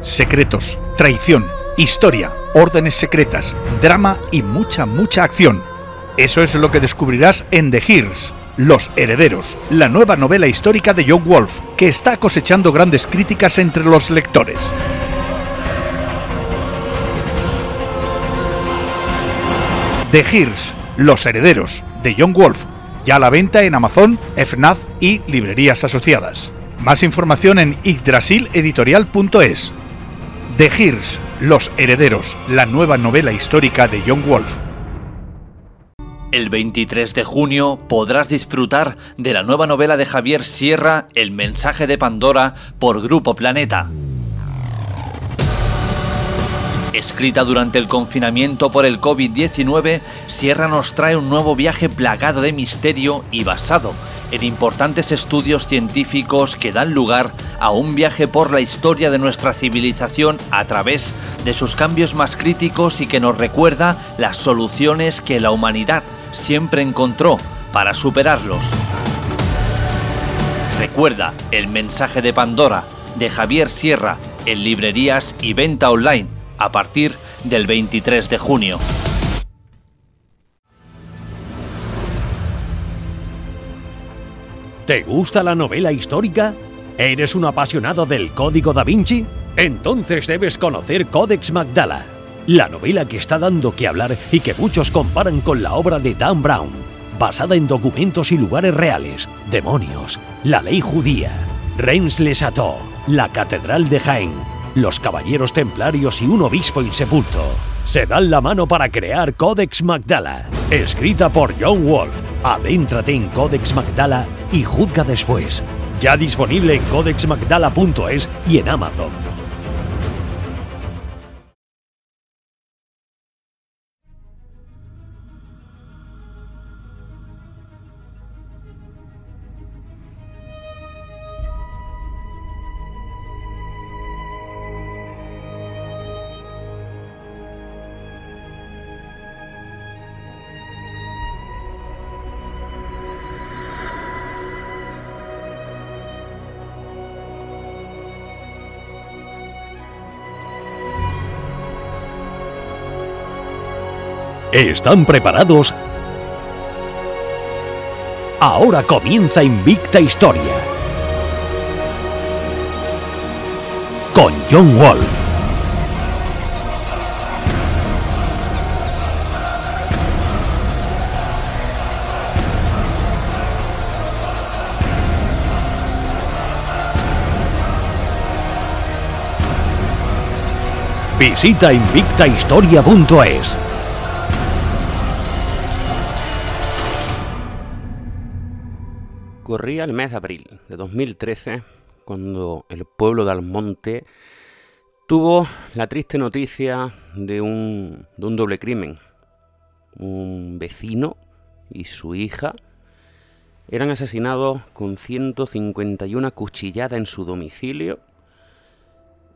secretos, traición, historia, órdenes secretas, drama y mucha, mucha acción. Eso es lo que descubrirás en The Hears, Los Herederos, la nueva novela histórica de John Wolf, que está cosechando grandes críticas entre los lectores. The Hears, Los Herederos, de John Wolf, ya a la venta en Amazon, FNAF y librerías asociadas. Más información en yggdrasileditorial.es. The Hears, Los Herederos, la nueva novela histórica de John Wolf. El 23 de junio podrás disfrutar de la nueva novela de Javier Sierra, El mensaje de Pandora, por Grupo Planeta. Escrita durante el confinamiento por el COVID-19, Sierra nos trae un nuevo viaje plagado de misterio y basado en importantes estudios científicos que dan lugar a un viaje por la historia de nuestra civilización a través de sus cambios más críticos y que nos recuerda las soluciones que la humanidad siempre encontró para superarlos. Recuerda el mensaje de Pandora de Javier Sierra en librerías y venta online a partir del 23 de junio. ¿Te gusta la novela histórica? ¿Eres un apasionado del Código da Vinci? Entonces debes conocer Codex Magdala, la novela que está dando que hablar y que muchos comparan con la obra de Dan Brown, basada en documentos y lugares reales, demonios, la ley judía, Reims-les la Catedral de Jaén, los Caballeros Templarios y un obispo insepulto se dan la mano para crear Codex Magdala, escrita por John Wolf. Adéntrate en Codex Magdala y juzga después. Ya disponible en codexmagdala.es y en Amazon. ¿Están preparados? Ahora comienza Invicta Historia. Con John Wolf. Visita invictahistoria.es. El mes de abril de 2013 cuando el pueblo de Almonte tuvo la triste noticia de un, de un doble crimen. Un vecino y su hija eran asesinados con 151 cuchilladas en su domicilio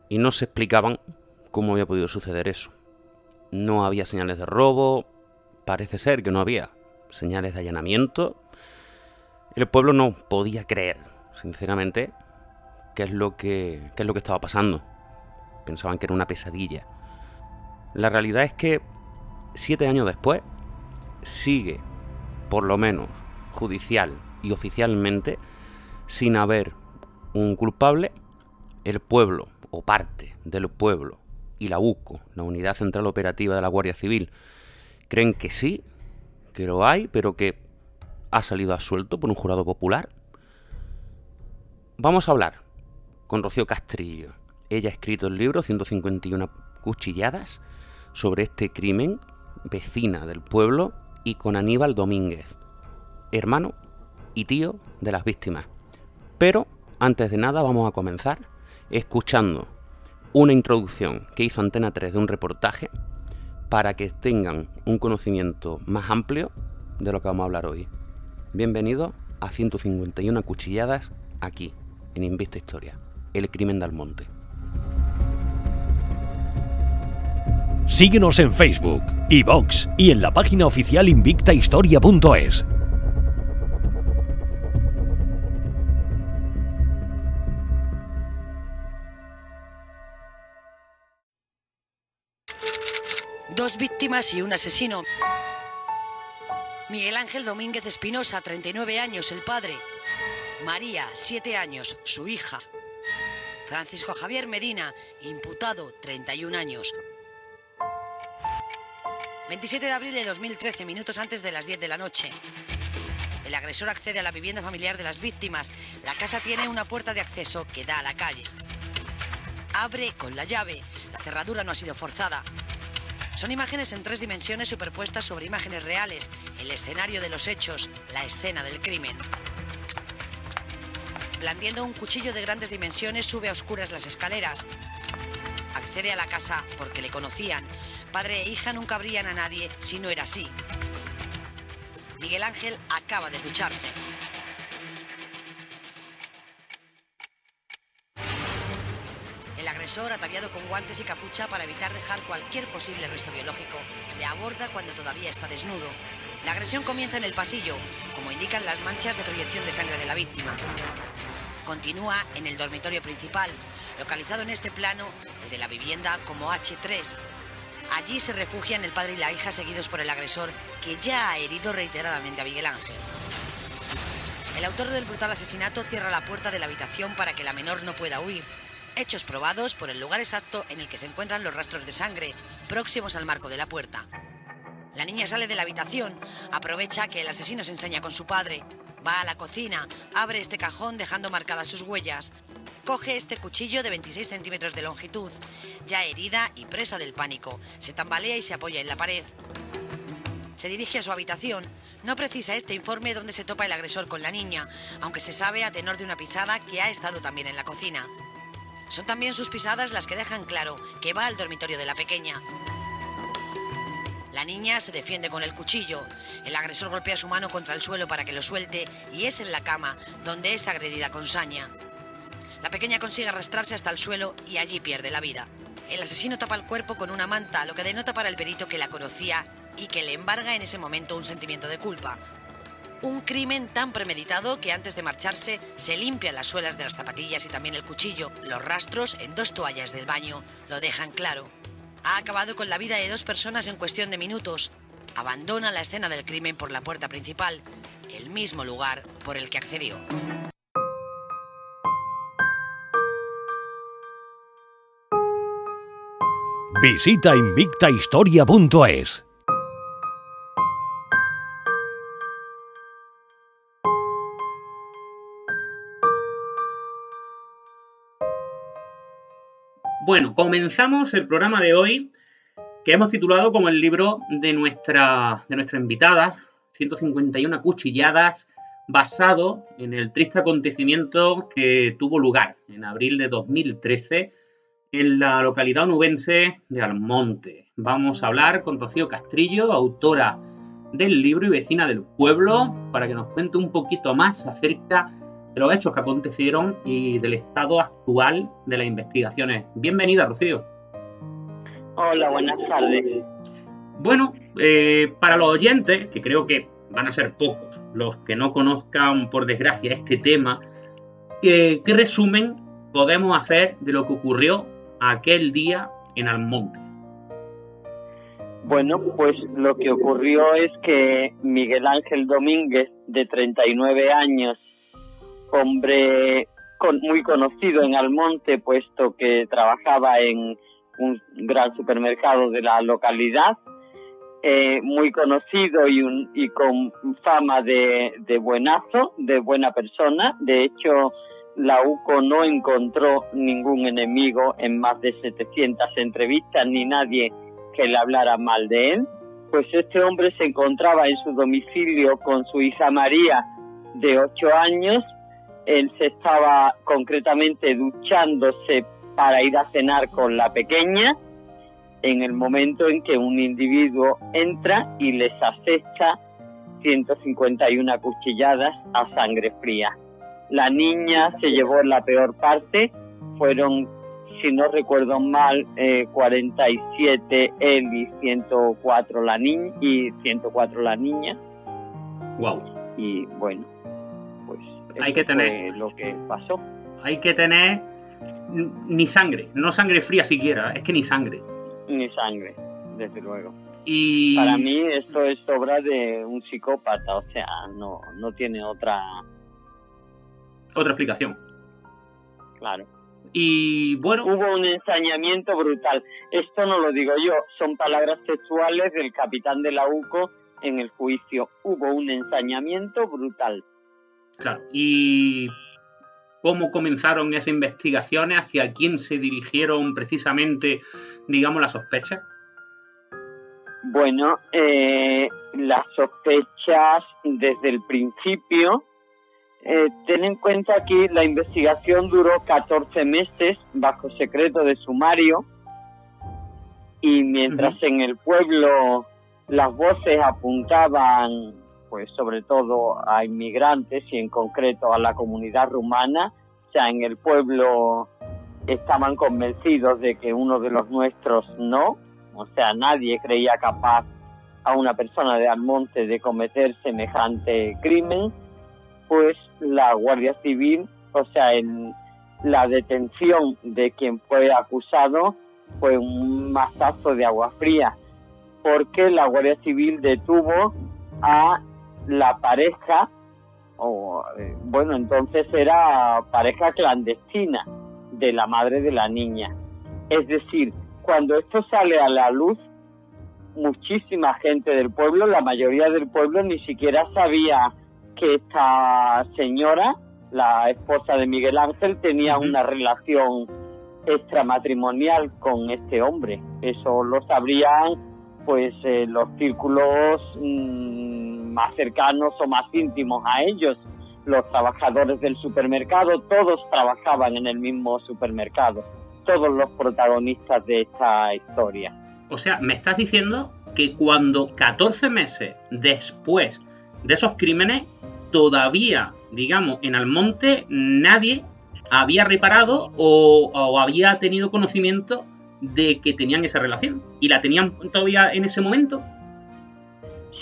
y no se explicaban cómo había podido suceder eso. No había señales de robo, parece ser que no había señales de allanamiento el pueblo no podía creer, sinceramente, qué es lo que, qué es lo que estaba pasando. Pensaban que era una pesadilla. La realidad es que siete años después sigue, por lo menos judicial y oficialmente, sin haber un culpable, el pueblo o parte del pueblo y la UCO, la Unidad Central Operativa de la Guardia Civil, creen que sí, que lo hay, pero que ha salido absuelto por un jurado popular. Vamos a hablar con Rocío Castrillo. Ella ha escrito el libro 151 cuchilladas sobre este crimen, vecina del pueblo, y con Aníbal Domínguez, hermano y tío de las víctimas. Pero, antes de nada, vamos a comenzar escuchando una introducción que hizo Antena 3 de un reportaje para que tengan un conocimiento más amplio de lo que vamos a hablar hoy. Bienvenido a 151 cuchilladas aquí, en Invista Historia, el crimen del monte. Síguenos en Facebook, iVox y en la página oficial invictahistoria.es. Dos víctimas y un asesino. Miguel Ángel Domínguez Espinosa, 39 años, el padre. María, 7 años, su hija. Francisco Javier Medina, imputado, 31 años. 27 de abril de 2013, minutos antes de las 10 de la noche. El agresor accede a la vivienda familiar de las víctimas. La casa tiene una puerta de acceso que da a la calle. Abre con la llave. La cerradura no ha sido forzada. Son imágenes en tres dimensiones superpuestas sobre imágenes reales, el escenario de los hechos, la escena del crimen. Blandiendo un cuchillo de grandes dimensiones, sube a oscuras las escaleras. Accede a la casa porque le conocían. Padre e hija nunca abrían a nadie si no era así. Miguel Ángel acaba de ducharse. Agresor, ataviado con guantes y capucha para evitar dejar cualquier posible resto biológico, le aborda cuando todavía está desnudo. La agresión comienza en el pasillo, como indican las manchas de proyección de sangre de la víctima. Continúa en el dormitorio principal, localizado en este plano, el de la vivienda como H3. Allí se refugian el padre y la hija seguidos por el agresor, que ya ha herido reiteradamente a Miguel Ángel. El autor del brutal asesinato cierra la puerta de la habitación para que la menor no pueda huir. Hechos probados por el lugar exacto en el que se encuentran los rastros de sangre, próximos al marco de la puerta. La niña sale de la habitación, aprovecha que el asesino se enseña con su padre, va a la cocina, abre este cajón dejando marcadas sus huellas, coge este cuchillo de 26 centímetros de longitud, ya herida y presa del pánico, se tambalea y se apoya en la pared. Se dirige a su habitación. No precisa este informe dónde se topa el agresor con la niña, aunque se sabe a tenor de una pisada que ha estado también en la cocina. Son también sus pisadas las que dejan claro que va al dormitorio de la pequeña. La niña se defiende con el cuchillo. El agresor golpea su mano contra el suelo para que lo suelte y es en la cama donde es agredida con saña. La pequeña consigue arrastrarse hasta el suelo y allí pierde la vida. El asesino tapa el cuerpo con una manta, lo que denota para el perito que la conocía y que le embarga en ese momento un sentimiento de culpa. Un crimen tan premeditado que antes de marcharse se limpian las suelas de las zapatillas y también el cuchillo. Los rastros en dos toallas del baño lo dejan claro. Ha acabado con la vida de dos personas en cuestión de minutos. Abandona la escena del crimen por la puerta principal, el mismo lugar por el que accedió. Visita invictahistoria.es. Bueno, comenzamos el programa de hoy que hemos titulado como el libro de nuestra, de nuestra invitada, 151 cuchilladas, basado en el triste acontecimiento que tuvo lugar en abril de 2013 en la localidad onubense de Almonte. Vamos a hablar con Rocío Castrillo, autora del libro y vecina del pueblo, para que nos cuente un poquito más acerca de los hechos que acontecieron y del estado actual de las investigaciones. Bienvenida, Rocío. Hola, buenas tardes. Bueno, eh, para los oyentes, que creo que van a ser pocos los que no conozcan, por desgracia, este tema, ¿qué, qué resumen podemos hacer de lo que ocurrió aquel día en Almonte? Bueno, pues lo que ocurrió es que Miguel Ángel Domínguez, de 39 años, hombre con, muy conocido en Almonte, puesto que trabajaba en un gran supermercado de la localidad, eh, muy conocido y, con fama de, de buenazo, de buena persona. De hecho, la UCO no encontró ningún enemigo en más de 700 entrevistas ni nadie que le hablara mal de él. Pues este hombre se encontraba en su domicilio con su hija María de 8 años. Él se estaba concretamente duchándose para ir a cenar con la pequeña en el momento en que un individuo entra y les acecha 151 cuchilladas a sangre fría. La niña se llevó la peor parte, fueron, si no recuerdo mal, eh, 47 él y 104 la niña y 104 la niña. Wow. Y bueno, hay que tener lo que pasó. Hay que tener ni sangre, no sangre fría siquiera, es que ni sangre. Ni sangre. desde luego. Y... Para mí esto es obra de un psicópata, o sea, no, no tiene otra... Otra explicación. Claro. Y bueno... Hubo un ensañamiento brutal. Esto no lo digo yo, son palabras textuales del capitán de la UCO en el juicio. Hubo un ensañamiento brutal. Claro. ¿Y cómo comenzaron esas investigaciones? ¿Hacia quién se dirigieron precisamente, digamos, las sospechas? Bueno, eh, las sospechas desde el principio, eh, ten en cuenta que la investigación duró 14 meses bajo secreto de sumario y mientras en el pueblo las voces apuntaban pues sobre todo a inmigrantes y en concreto a la comunidad rumana, o sea, en el pueblo estaban convencidos de que uno de los nuestros no, o sea, nadie creía capaz a una persona de Almonte de cometer semejante crimen, pues la Guardia Civil, o sea, en la detención de quien fue acusado fue un mazazo de agua fría, porque la Guardia Civil detuvo a la pareja, o eh, bueno, entonces era pareja clandestina de la madre de la niña. Es decir, cuando esto sale a la luz, muchísima gente del pueblo, la mayoría del pueblo ni siquiera sabía que esta señora, la esposa de Miguel Ángel, tenía una relación extramatrimonial con este hombre. Eso lo sabrían pues eh, los círculos mm, más cercanos o más íntimos a ellos, los trabajadores del supermercado, todos trabajaban en el mismo supermercado todos los protagonistas de esta historia. O sea, me estás diciendo que cuando 14 meses después de esos crímenes, todavía, digamos, en Almonte nadie había reparado o, había tenido conocimiento de que tenían esa relación. ¿Y la tenían todavía en ese momento?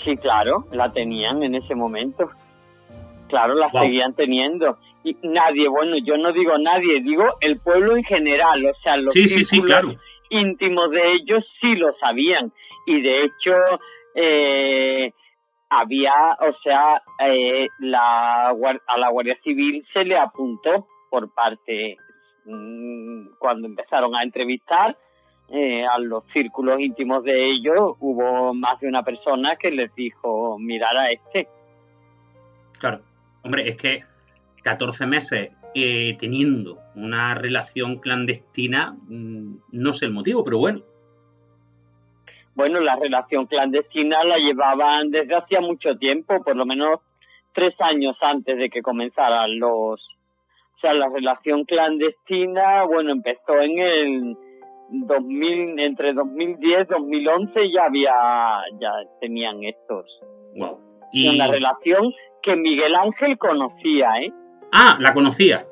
Sí, claro, la tenían en ese momento. Claro, la seguían teniendo. Y nadie, bueno, yo no digo nadie, digo el pueblo en general, o sea, los íntimos de ellos sí lo sabían. Y de hecho eh, había, o sea, eh, la, a la Guardia Civil se le apuntó por parte mm, cuando empezaron a entrevistar eh, a los círculos íntimos de ellos, hubo más de una persona que les dijo mirar a este. Claro, hombre, es que 14 meses eh, teniendo una relación clandestina, mm, no sé el motivo, pero bueno. Bueno, la relación clandestina la llevaban desde hacía mucho tiempo, por lo menos tres años antes de que comenzaran los... O sea, la relación clandestina, bueno, empezó en el 2000, entre 2010 y 2011 ya había, ya tenían estos. Wow. Y una relación que Miguel Ángel conocía, ¿eh? Ah, la conocía.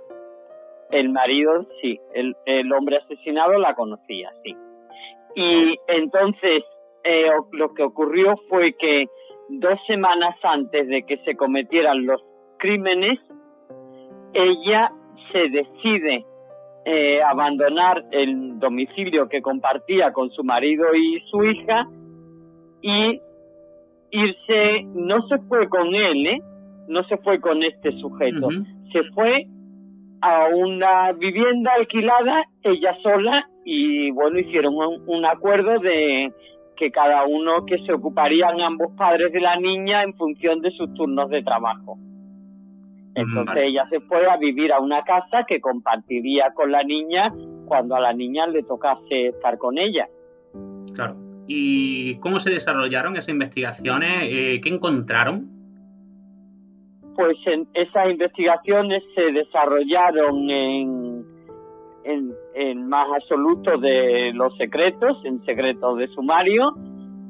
El marido, sí. El, el hombre asesinado la conocía, sí. Y entonces eh, lo que ocurrió fue que dos semanas antes de que se cometieran los crímenes, ella se decide eh, abandonar el domicilio que compartía con su marido y su hija y irse, no se fue con él, ¿eh? no se fue con este sujeto, se fue a una vivienda alquilada ella sola y bueno, hicieron un, acuerdo de que cada uno que se ocuparían ambos padres de la niña en función de sus turnos de trabajo. Entonces ella se fue a vivir a una casa que compartiría con la niña cuando a la niña le tocase estar con ella. Claro. ¿Y cómo se desarrollaron esas investigaciones? Eh, ¿Qué encontraron? pues en esas investigaciones se desarrollaron en, en, más absoluto de los secretos, en secretos de sumario,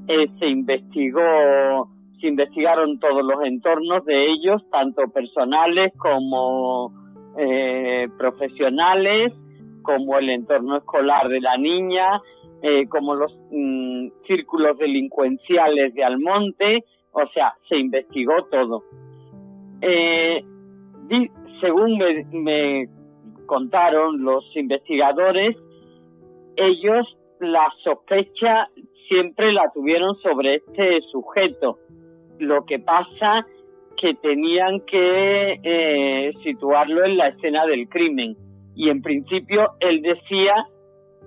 eh, se investigó, se investigaron todos los entornos de ellos, tanto personales como eh, profesionales, como el entorno escolar de la niña, eh, como los mm, círculos delincuenciales de Almonte, o sea, se investigó todo. Eh, según me, contaron los investigadores, ellos la sospecha siempre la tuvieron sobre este sujeto. Lo que pasa que tenían que eh, situarlo en la escena del crimen. Y en principio él decía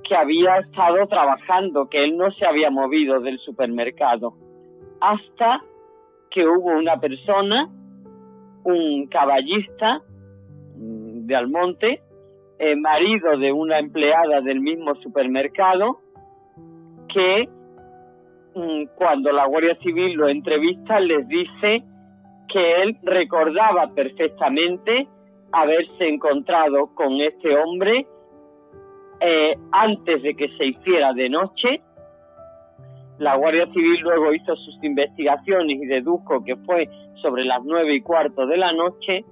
que había estado trabajando, que él no se había movido del supermercado. Hasta que hubo una persona, un caballista mm, de Almonte, eh, marido de una empleada del mismo supermercado, que cuando la Guardia Civil lo entrevista les dice que él recordaba perfectamente haberse encontrado con este hombre eh, antes de que se hiciera de noche. La Guardia Civil luego hizo sus investigaciones y dedujo que fue sobre las nueve y cuarto de la noche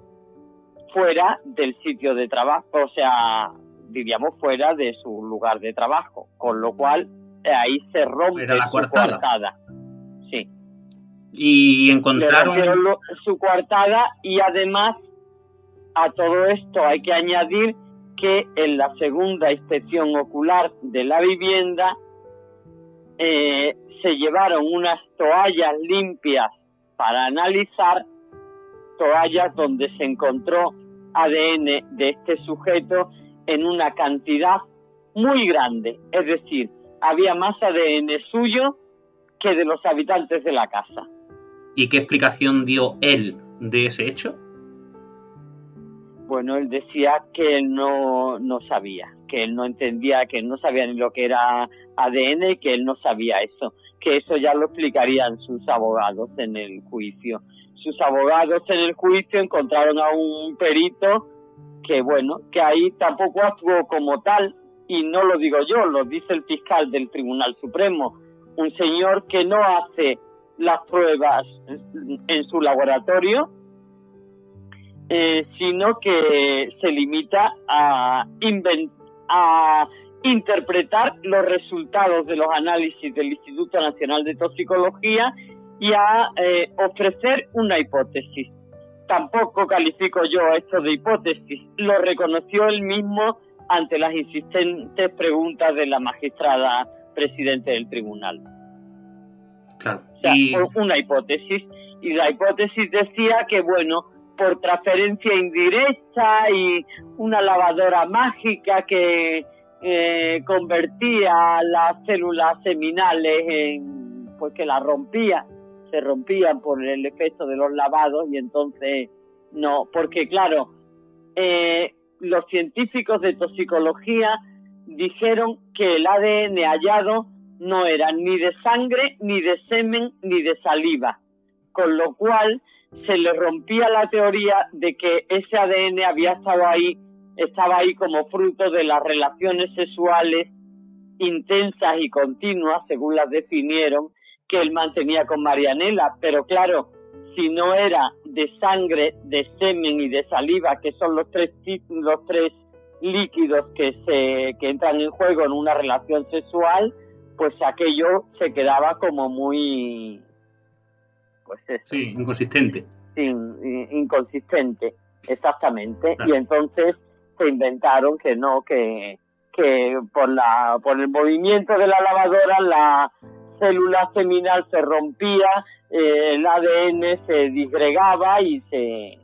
fuera del sitio de trabajo, o sea, diríamos fuera de su lugar de trabajo, con lo cual ahí se rompe la su coartada. Sí. Y encontraron su coartada y además a todo esto hay que añadir que en la segunda inspección ocular de la vivienda eh, se llevaron unas toallas limpias para analizar, toallas donde se encontró ADN de este sujeto en una cantidad muy grande, es decir, había más ADN suyo que de los habitantes de la casa. ¿Y qué explicación dio él de ese hecho? Bueno, él decía que él no, no sabía, que él no entendía, que él no sabía ni lo que era ADN y que él no sabía eso, que eso ya lo explicarían sus abogados en el juicio. Sus abogados en el juicio encontraron a un perito que, bueno, que ahí tampoco actuó como tal, y no lo digo yo, lo dice el fiscal del Tribunal Supremo, un señor que no hace las pruebas en su laboratorio, eh, sino que se limita a, a interpretar los resultados de los análisis del Instituto Nacional de Toxicología y a eh, ofrecer una hipótesis. Tampoco califico yo esto de hipótesis, lo reconoció él mismo ante las insistentes preguntas de la magistrada presidente del tribunal. Claro. una hipótesis. Y la hipótesis decía que, bueno, por transferencia indirecta y una lavadora mágica que eh, convertía las células seminales en, pues que las rompía, se rompían por el efecto de los lavados y entonces no, porque claro, eh, los científicos de toxicología dijeron que el ADN hallado no era ni de sangre, ni de semen, ni de saliva, con lo cual se le rompía la teoría de que ese ADN había estado ahí, estaba ahí como fruto de las relaciones sexuales intensas y continuas, según las definieron, que él mantenía con Marianela. Pero claro, si no era de sangre, de semen y de saliva, que son los tres, los tres líquidos que, se, que entran en juego en una relación sexual, pues aquello se quedaba como muy pues sí inconsistente. Inconsistente exactamente. Y entonces se inventaron que no que que por la por el movimiento de la lavadora la célula seminal se rompía eh, el ADN se disgregaba y se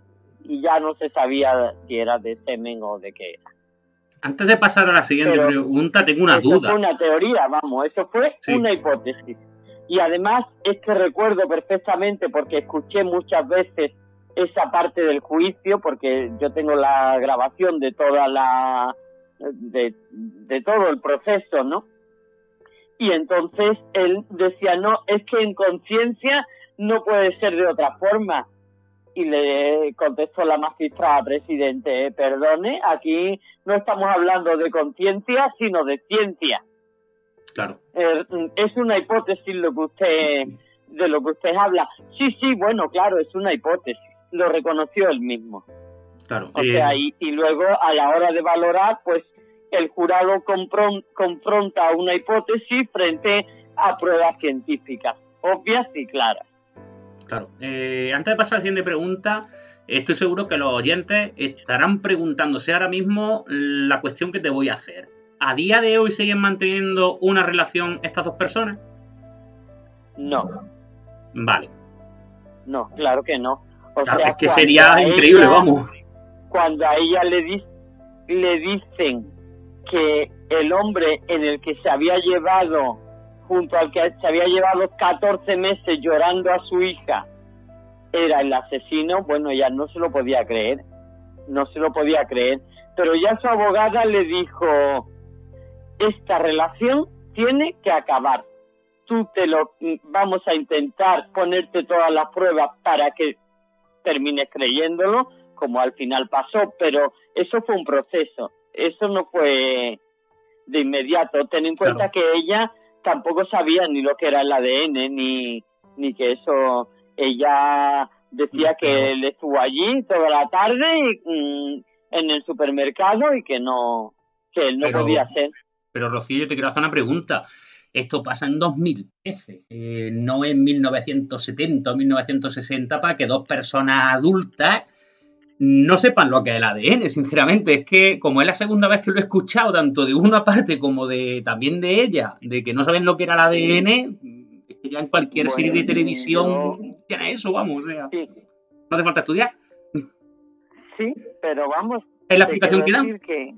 y ya no se sabía si era de semen o de qué era antes de pasar a la siguiente pregunta, tengo una duda. Eso fue una teoría, vamos, eso fue una hipótesis. Y además es que recuerdo perfectamente, porque escuché muchas veces esa parte del juicio, porque yo tengo la grabación de toda la. de, de todo el proceso, ¿no? Y entonces él decía, no, es que en conciencia no puede ser de otra forma y le contestó la magistrada presidente, perdone, aquí no estamos hablando de conciencia, sino de ciencia. Claro. Eh, es una hipótesis lo que usted de lo que usted habla. Sí, sí, bueno, claro, es una hipótesis. Lo reconoció él mismo. Claro. O sea, eh, y, luego a la hora de valorar, pues el jurado confronta una hipótesis frente a pruebas científicas, obvias y claras. Claro. Eh, antes de pasar a la siguiente pregunta, estoy seguro que los oyentes estarán preguntándose ahora mismo la cuestión que te voy a hacer. ¿A día de hoy siguen manteniendo una relación estas dos personas? No. Vale. No, claro que no. O sea, es que sería increíble, vamos. Cuando a ella le, le dicen que el hombre en el que se había llevado, junto al que se había llevado 14 meses llorando a su hija, era el asesino, bueno, ella no se lo podía creer, no se lo podía creer, pero ya su abogada le dijo, esta relación tiene que acabar, tú te lo vamos a intentar ponerte todas las pruebas para que termines creyéndolo, como al final pasó, pero eso fue un proceso, eso no fue de inmediato. Ten en cuenta que ella tampoco sabía ni lo que era el ADN, ni, ni que eso, ella decía que él estuvo allí toda la tarde mm, en el supermercado y que no, que él no podía ser. Pero Rocío, yo te quiero hacer una pregunta. Esto pasa en 2013, eh, no en 1970 o 1960, para que dos personas adultas no sepan lo que es el ADN, sinceramente. Es que como es la segunda vez que lo he escuchado, tanto de una parte como de también de ella, de que no saben lo que era el ADN, ya en cualquier serie de televisión tiene eso, vamos, o sea. No hace falta estudiar. Sí, pero vamos. Es la explicación que dan. que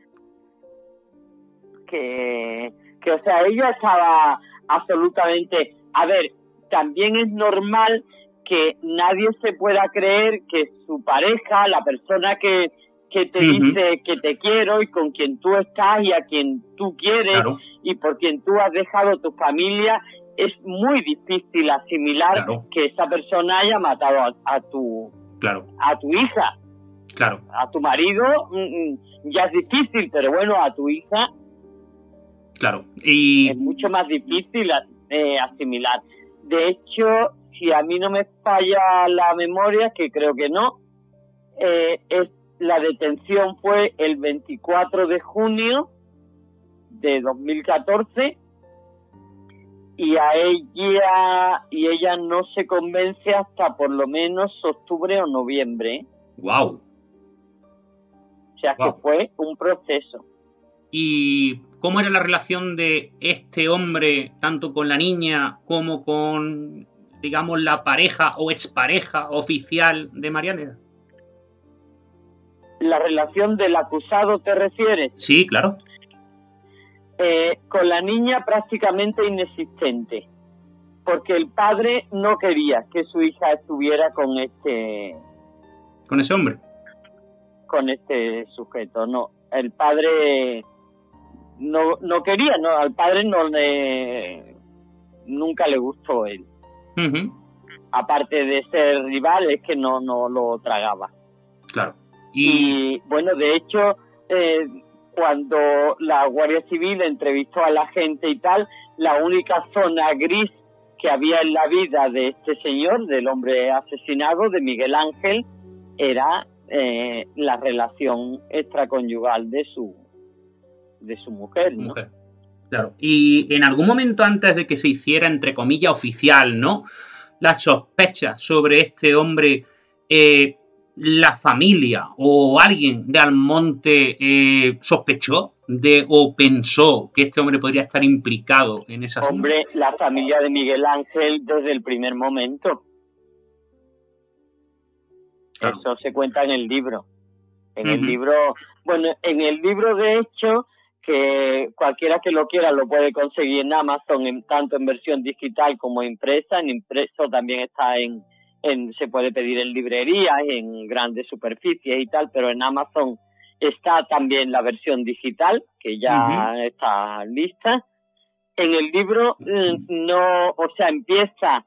que, o sea, ella estaba absolutamente, a ver, también es normal que nadie se pueda creer que su pareja, la persona que, que te dice que te quiero y con quien tú estás y a quien tú quieres y por quien tú has dejado tu familia, es muy difícil asimilar que esa persona haya matado a, tu claro. a tu hija. Claro. A tu marido mm, mm, ya es difícil, pero bueno, a tu hija Claro. Y... Es mucho más difícil eh, asimilar. De hecho, si a mí no me falla la memoria, que creo que no, eh, es, la detención fue el 24 de junio de 2014 y a ella y ella no se convence hasta por lo menos octubre o noviembre. Wow. O sea que fue un proceso. ¿Y cómo era la relación de este hombre, tanto con la niña como con, digamos, la pareja o expareja oficial de Marianela? ¿La relación del acusado te refieres? Sí, claro. Eh, con la niña prácticamente inexistente, porque el padre no quería que su hija estuviera con este... ¿Con ese hombre? Con este sujeto, no. El padre no, no quería, no, al padre no le nunca le gustó él. Aparte de ser rival, es que no, no lo tragaba. Claro. Y, bueno, de hecho, eh, cuando la Guardia Civil entrevistó a la gente y tal, la única zona gris que había en la vida de este señor, del hombre asesinado, de Miguel Ángel, era eh, la relación extraconyugal de su, de su mujer, ¿no? Claro. Y en algún momento antes de que se hiciera, entre comillas, oficial, ¿no? La sospecha sobre este hombre, eh, la familia o alguien de Almonte eh, sospechó de o pensó que este hombre podría estar implicado en esa Hombre, la familia de Miguel Ángel desde el primer momento. Eso se cuenta en el libro. En el libro, bueno, en el libro de hecho que cualquiera que lo quiera lo puede conseguir en Amazon, en, tanto en versión digital como impresa. En impreso también está en, en, se puede pedir en librerías, en grandes superficies y tal, pero en Amazon está también la versión digital, que ya está lista. En el libro mm, no, o sea, empieza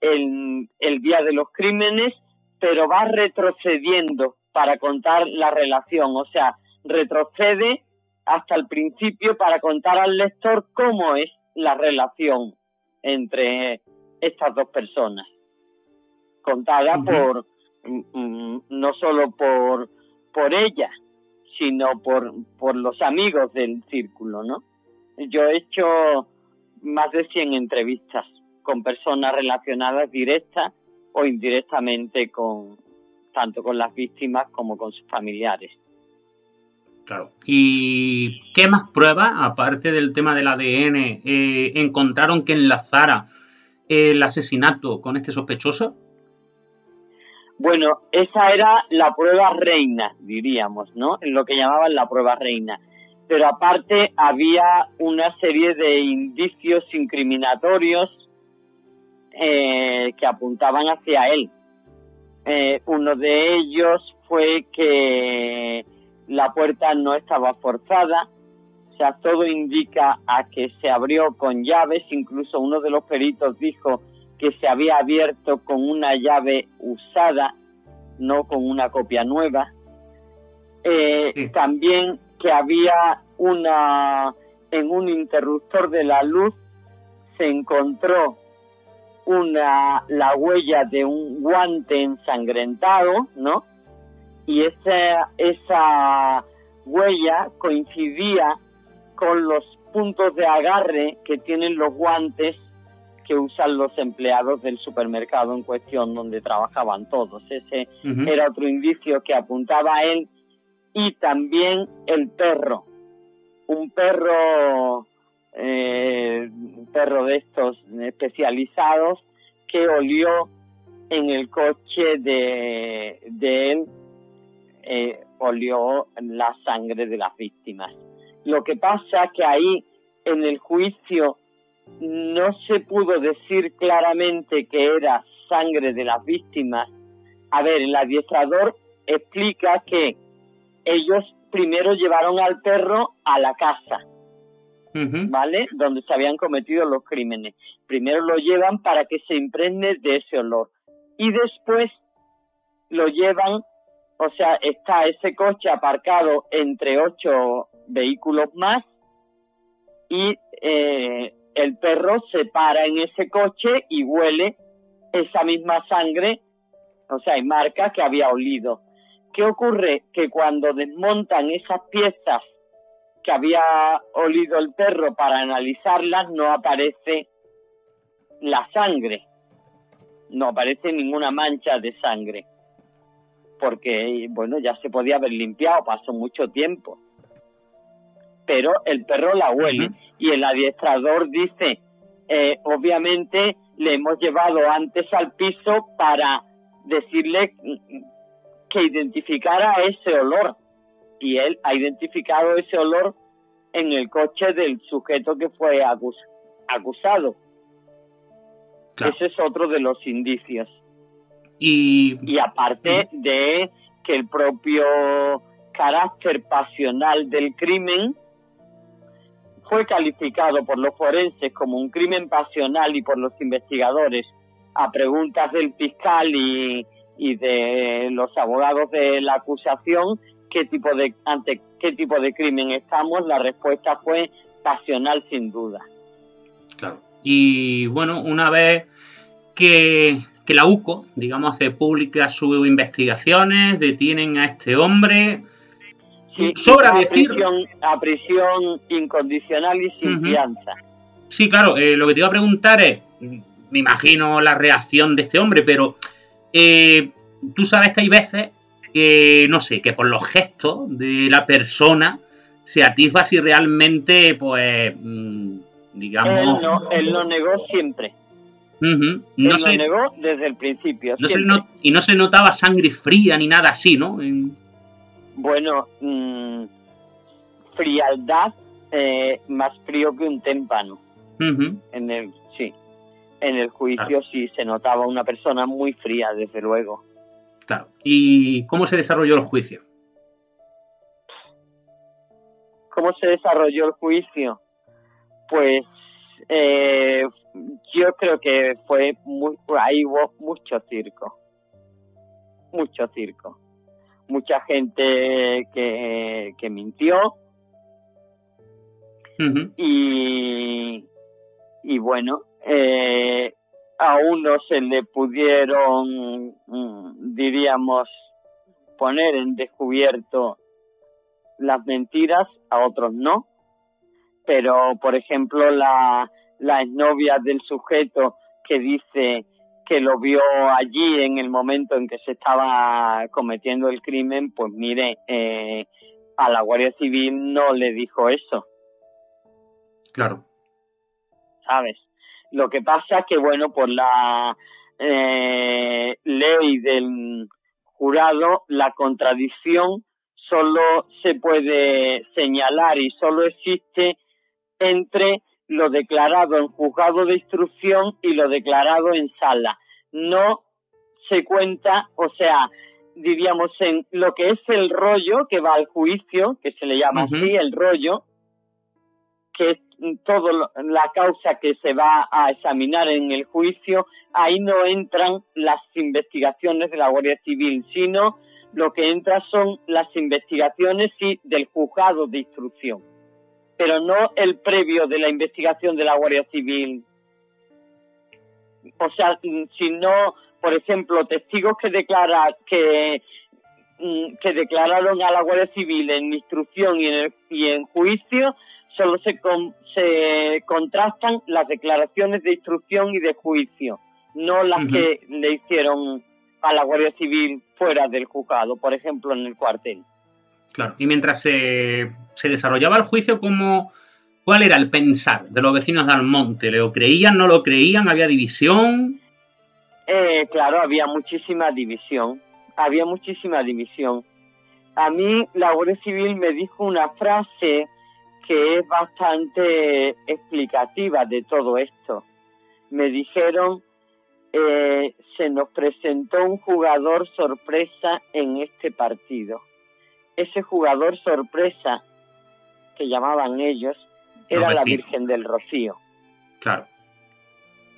el, el día de los crímenes, pero va retrocediendo para contar la relación, o sea, retrocede hasta el principio para contar al lector cómo es la relación entre estas dos personas. Contada por, mm, mm, no solo por, por ella, sino por, por los amigos del círculo, ¿no? Yo he hecho más de 100 entrevistas con personas relacionadas directa o indirectamente con tanto con las víctimas como con sus familiares. Claro. ¿Y qué más pruebas, aparte del tema del ADN, eh, encontraron que enlazara el asesinato con este sospechoso? Bueno, esa era la prueba reina, diríamos, ¿no? Lo que llamaban la prueba reina. Pero aparte había una serie de indicios incriminatorios eh, que apuntaban hacia él. Eh, uno de ellos fue que la puerta no estaba forzada, o sea, todo indica a que se abrió con llaves, incluso uno de los peritos dijo que se había abierto con una llave usada, no con una copia nueva. Eh, también que había una, en un interruptor de la luz se encontró una, la huella de un guante ensangrentado, ¿no? Y esa, esa huella coincidía con los puntos de agarre que tienen los guantes que usan los empleados del supermercado en cuestión donde trabajaban todos. Ese era otro indicio que apuntaba a él y también el perro. Un perro, eh, un perro de estos especializados que olió en el coche de, de él, eh, olió la sangre de las víctimas. Lo que pasa que ahí en el juicio no se pudo decir claramente que era sangre de las víctimas. A ver, el adiestrador explica que ellos primero llevaron al perro a la casa, ¿vale? Donde se habían cometido los crímenes. Primero lo llevan para que se impregne de ese olor. Y después lo llevan, o sea, está ese coche aparcado entre ocho vehículos más y eh, el perro se para en ese coche y huele esa misma sangre, o sea, hay marca que había olido. ¿Qué ocurre? Que cuando desmontan esas piezas que había olido el perro para analizarlas, no aparece la sangre, no aparece ninguna mancha de sangre, porque, bueno, ya se podía haber limpiado, pasó mucho tiempo. Pero el perro la huele y el adiestrador dice, eh, obviamente le hemos llevado antes al piso para decirle que identificara ese olor. Y él ha identificado ese olor en el coche del sujeto que fue acusado. Ese es otro de los indicios. Y, y aparte de que el propio carácter pasional del crimen fue calificado por los forenses como un crimen pasional y por los investigadores a preguntas del fiscal y, y de los abogados de la acusación qué tipo de ante qué tipo de crimen estamos, la respuesta fue pasional sin duda. Claro. Y bueno, una vez que, que la UCO, digamos, hace pública sus investigaciones, detienen a este hombre, sobra decir... Prisión, a prisión incondicional y sin fianza. Sí, claro, eh, lo que te iba a preguntar es, me imagino la reacción de este hombre, pero eh, tú sabes que hay veces que, no sé, que por los gestos de la persona se atisba si realmente, pues, mm, digamos... Él, lo negó siempre. No se, lo negó desde el principio. y no se notaba sangre fría ni nada así, ¿no? Bueno, mm, frialdad eh, más frío que un témpano. En el en el juicio sí se notaba una persona muy fría, desde luego. Claro. ¿Y cómo se desarrolló el juicio? ¿Cómo se desarrolló el juicio? Pues eh, yo creo que fue muy, ahí hubo mucho circo, mucho circo, mucha gente que, que mintió. Y, y bueno, eh, a uno se le pudieron, mm, diríamos, poner en descubierto las mentiras, a otros no. Pero, por ejemplo, la, la exnovia del sujeto que dice que lo vio allí en el momento en que se estaba cometiendo el crimen, pues mire, eh, a la Guardia Civil no le dijo eso. Claro. ¿Sabes? Lo que pasa que, bueno, por la eh, ley del jurado, la contradicción solo se puede señalar y solo existe entre lo declarado en juzgado de instrucción y lo declarado en sala. No se cuenta, o sea, diríamos en lo que es el rollo que va al juicio, que se le llama así, el rollo, que es toda la causa que se va a examinar en el juicio, ahí no entran las investigaciones de la Guardia Civil, sino lo que entra son las investigaciones sí, del juzgado de instrucción, pero no el previo de la investigación de la Guardia Civil. O sea, si no, por ejemplo, testigos que declara que mm, que declararon a la Guardia Civil en instrucción y en, y en juicio, solo se, se contrastan las declaraciones de instrucción y de juicio, no las que le hicieron a la Guardia Civil fuera del juzgado, por ejemplo, en el cuartel. Claro, y mientras se, se desarrollaba el juicio, ¿cómo, ¿cuál era el pensar de los vecinos de Almonte? ¿Lo creían, no lo creían? ¿Había división? Eh, claro, había muchísima división, había muchísima división. A mí la Guardia Civil me dijo una frase que es bastante explicativa de todo esto. Me dijeron eh, se nos presentó un jugador sorpresa en este partido. Ese jugador sorpresa, que llamaban ellos, era la Virgen del Rocío. Claro.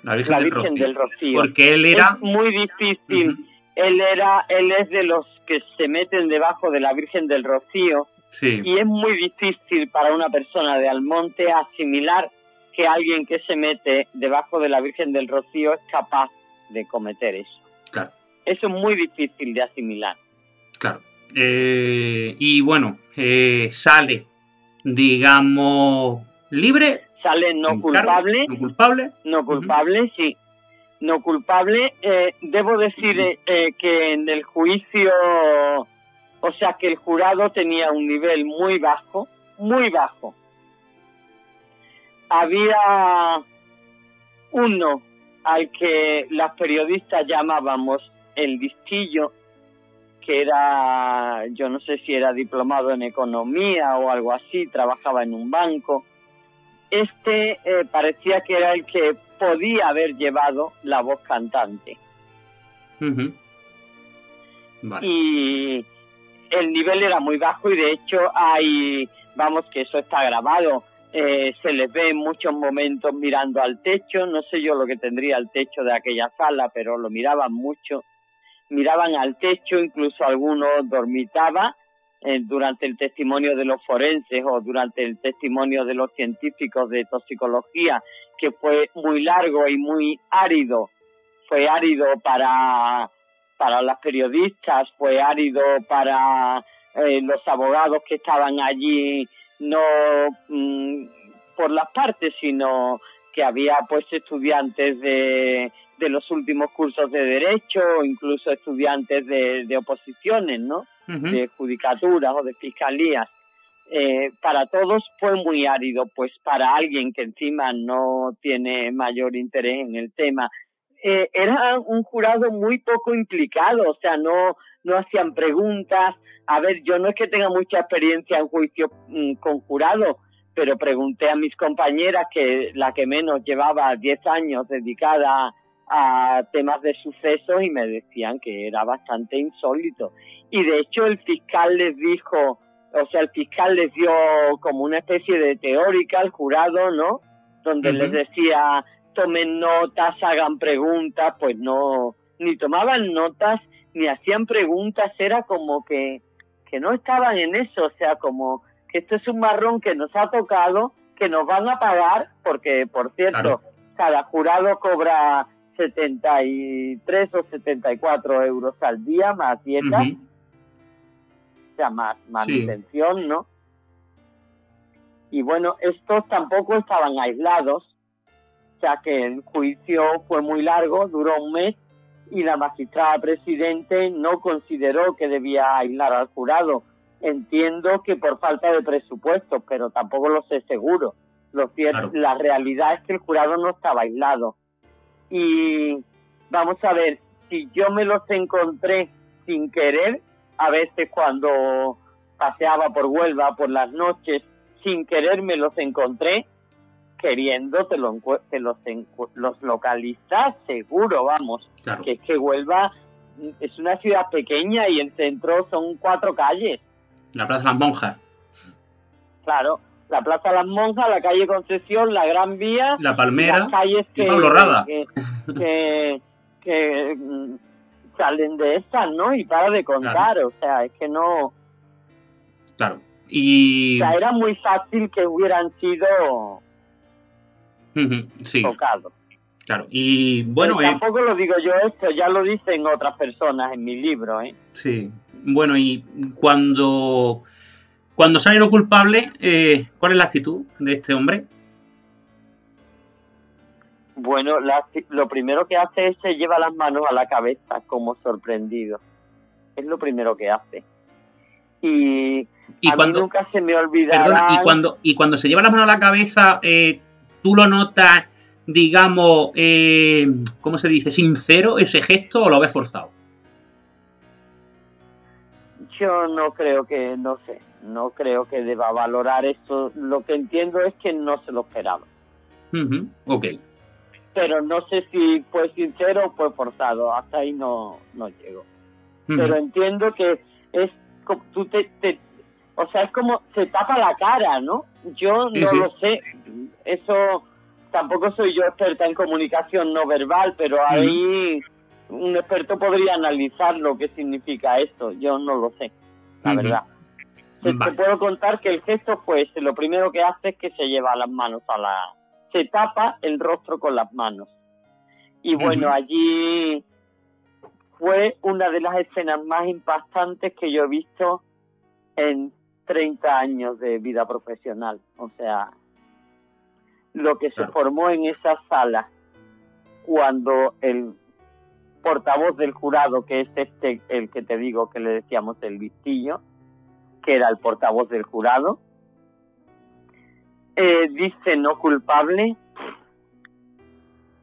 La Virgen, del, Rocío. Porque él era... muy difícil. Él era, él es de los que se meten debajo de la Virgen del Rocío. Sí. Y es muy difícil para una persona de Almonte asimilar que alguien que se mete debajo de la Virgen del Rocío es capaz de cometer eso. Claro. Eso es muy difícil de asimilar. Claro. Eh, y bueno, eh, sale, digamos, libre. Sale no culpable. no culpable. No culpable, sí. No culpable. Eh, debo decir que en el juicio, o sea que el jurado tenía un nivel muy bajo, muy bajo. Había uno al que las periodistas llamábamos el distillo, que era, yo no sé si era diplomado en economía o algo así, trabajaba en un banco. Este eh, parecía que era el que podía haber llevado la voz cantante. Y el nivel era muy bajo y de hecho hay, vamos que eso está grabado, eh, se les ve en muchos momentos mirando al techo, no sé yo lo que tendría el techo de aquella sala, pero lo miraban mucho, miraban al techo, incluso algunos dormitaban eh, durante el testimonio de los forenses o durante el testimonio de los científicos de toxicología, que fue muy largo y muy árido, fue árido para, para las periodistas, fue árido para eh, los abogados que estaban allí no mm, por las partes, sino que había pues estudiantes de, de los últimos cursos de derecho, incluso estudiantes de, de oposiciones, ¿no? De judicaturas o de fiscalías. Eh, para todos fue muy árido, pues para alguien que encima no tiene mayor interés en el tema. Eh, era un jurado muy poco implicado, o sea, no, no hacían preguntas, a ver, yo no es que tenga mucha experiencia en juicio mm, con jurado, pero pregunté a mis compañeras, que la que menos llevaba 10 años dedicada a temas de sucesos y me decían que era bastante insólito. Y de hecho el fiscal les dijo, o sea, el fiscal les dio como una especie de teórica al jurado, ¿no? Donde les decía, tomen notas, hagan preguntas, pues no, ni tomaban notas, ni hacían preguntas, era como que que no estaban en eso, o sea, como que esto es un marrón que nos ha tocado, que nos van a pagar, porque por cierto, cada jurado cobra 73 o 74 euros al día más dietas, o sea, más manutención, ¿no? Y bueno, estos tampoco estaban aislados, sea que el juicio fue muy largo, duró un mes, y la magistrada presidente no consideró que debía aislar al jurado. Entiendo que por falta de presupuesto, pero tampoco lo sé seguro. Lo cierto, La realidad es que el jurado no estaba aislado. Y vamos a ver, si yo me los encontré sin querer, a veces cuando paseaba por Huelva por las noches, sin querer me los encontré, queriendo te, los, los localizas seguro, vamos. Que es que Huelva es una ciudad pequeña y el centro son cuatro calles. La Plaza Las Monjas. Claro, la Plaza Las Monjas, la calle Concesión, la Gran Vía. La Palmera. Las calles que, Pablo Rada. Que, mm, salen de estas, ¿no? Y para de contar, o sea, es que no. Claro. Y. O sea, era muy fácil que hubieran sido. sí. tocados. Claro, y bueno... Eh, tampoco lo digo yo esto, ya lo dicen otras personas en mi libro, ¿eh? Sí, bueno, y cuando, cuando sale lo culpable, eh, ¿cuál es la actitud de este hombre? Bueno, lo primero que hace es se lleva las manos a la cabeza como sorprendido. Es lo primero que hace. Y, a cuando, mí nunca se me olvidará... y cuando, y cuando se lleva las manos a la cabeza, eh, ¿tú lo notas digamos, eh, ¿cómo se dice? ¿Sincero ese gesto o lo ves forzado? Yo no creo que, no sé, no creo que deba valorar esto. Lo que entiendo es que no se lo esperaba. Ok. Pero no sé si fue sincero o fue forzado. Hasta ahí no, no llego. Pero entiendo que es, tú te, o sea, es como se tapa la cara, ¿no? Yo no lo sé. Eso tampoco soy yo experta en comunicación no verbal, pero ahí un experto podría analizar lo que significa esto. Yo no lo sé, la verdad. Te, puedo contar que el gesto, pues, lo primero que hace es que se lleva las manos a la... Se tapa el rostro con las manos. Y bueno, allí fue una de las escenas más impactantes que yo he visto en 30 años de vida profesional. O sea, lo que se formó en esa sala cuando el portavoz del jurado, que es este, el que te digo que le decíamos el vistillo, que era el portavoz del jurado, eh, dice no culpable,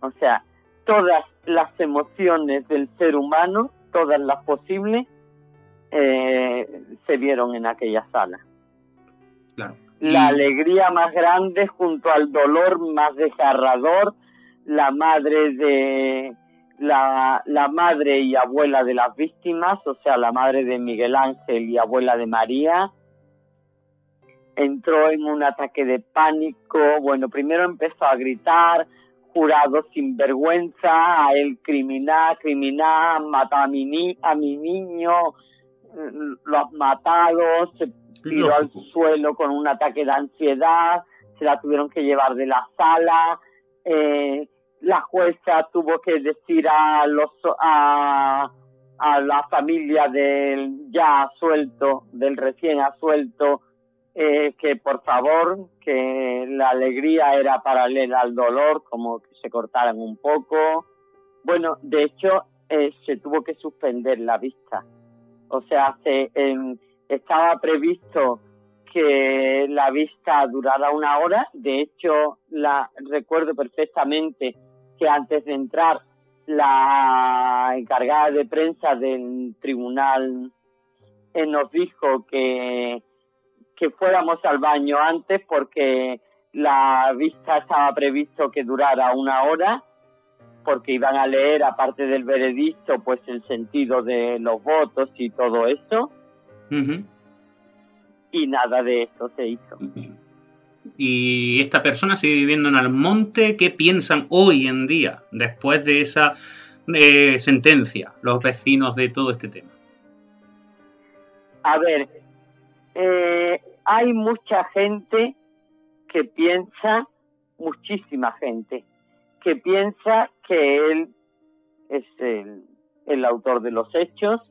o sea, todas las emociones del ser humano, todas las posibles, eh, se vieron en aquella sala. Claro la alegría más grande junto al dolor más desgarrador, la madre de la, la madre y abuela de las víctimas, o sea, la madre de Miguel Ángel y abuela de María, entró en un ataque de pánico. Bueno, primero empezó a gritar, jurado sin vergüenza, a él criminal, criminal, matado a mi, a mi niño, lo has matado, se tiró al suelo con un ataque de ansiedad, se la tuvieron que llevar de la sala, eh, la jueza tuvo que decir a los a, a la familia del ya asuelto, del recién asuelto, eh, que por favor, que la alegría era paralela al dolor, como que se cortaran un poco. Bueno, de hecho, eh, se tuvo que suspender la vista. O sea, se, estaba previsto que la vista durara una hora. De hecho, la recuerdo perfectamente que antes de entrar la encargada de prensa del tribunal eh, nos dijo que, que fuéramos al baño antes porque la vista estaba previsto que durara una hora porque iban a leer aparte del veredicto pues el sentido de los votos y todo eso y nada de eso se hizo. Y esta persona sigue viviendo en Almonte. ¿Qué piensan hoy en día, después de esa eh, sentencia, los vecinos de todo este tema? A ver, eh, hay mucha gente que piensa, muchísima gente, que piensa que él es el, el autor de los hechos.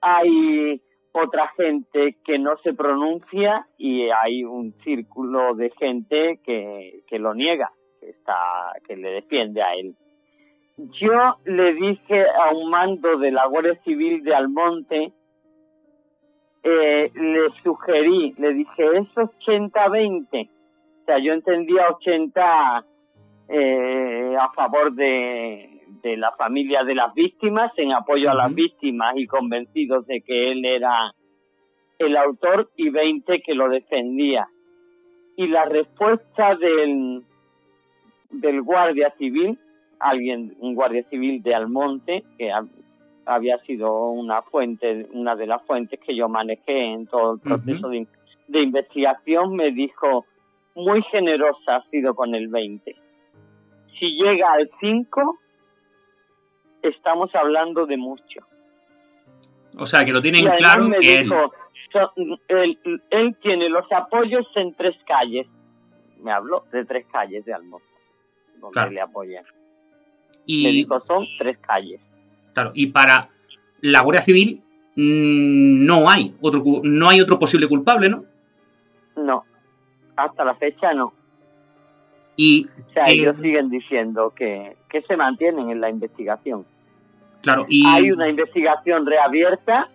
Hay otra gente que no se pronuncia y hay un círculo de gente que, que lo niega, que, está, que le defiende a él. Yo le dije a un mando de la Guardia Civil de Almonte eh, le sugerí, le dije, es 80-20. O sea, yo entendía 80 eh, a favor de, de la familia de las víctimas, en apoyo a las víctimas y convencidos de que él era el autor y 20 que lo defendía. Y la respuesta del, del guardia civil, alguien, un guardia civil de Almonte, que había sido una fuente, una de las fuentes que yo manejé en todo el proceso de, de, investigación, me dijo, muy generosa ha sido con el 20. Si llega al 5, estamos hablando de mucho. O sea, que lo tienen claro que él... él... tiene los apoyos en tres calles. Me habló de tres calles de Almonte, donde le apoyan. Y... Me dijo, son tres calles. Claro, y para la Guardia Civil mm, no hay otro no hay otro posible culpable, ¿no? No, hasta la fecha no. Y o sea, ellos siguen diciendo que, que se mantienen en la investigación. Claro, y hay una investigación reabierta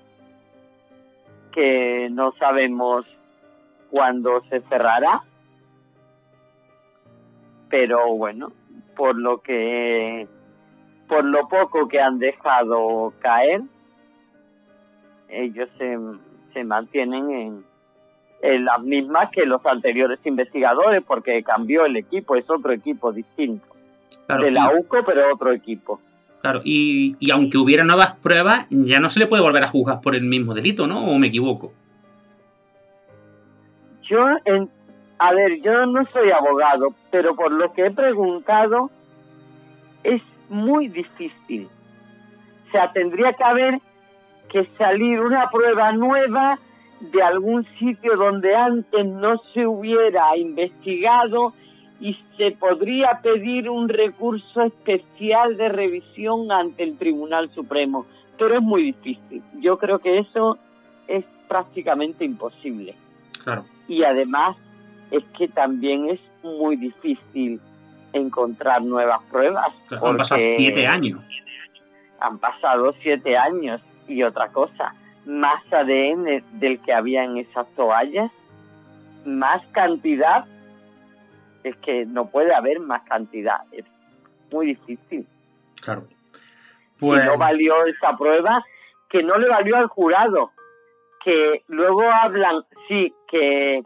que no sabemos cuándo se cerrará, pero bueno, por lo que por lo poco que han dejado caer, ellos se, se mantienen en, en las mismas que los anteriores investigadores, porque cambió el equipo, es otro equipo distinto. de la UCO, pero otro equipo. Claro, y, y, aunque hubiera nuevas pruebas, ya no se le puede volver a juzgar por el mismo delito, ¿no? ¿O me equivoco? Yo, en, a ver, yo no soy abogado, pero por lo que he preguntado, es muy difícil. O sea, tendría que haber que salir una prueba nueva de algún sitio donde antes no se hubiera investigado y se podría pedir un recurso especial de revisión ante el Tribunal Supremo, pero es muy difícil. Yo creo que eso es prácticamente imposible. Claro. Y además es que también es muy difícil encontrar nuevas pruebas. han pasado siete años. Han pasado siete años. Y otra cosa, más ADN del que había en esas toallas, más cantidad, es que no puede haber más cantidad. Es muy difícil. Claro. Pues... no valió esa prueba, que no le valió al jurado, que luego hablan, sí, que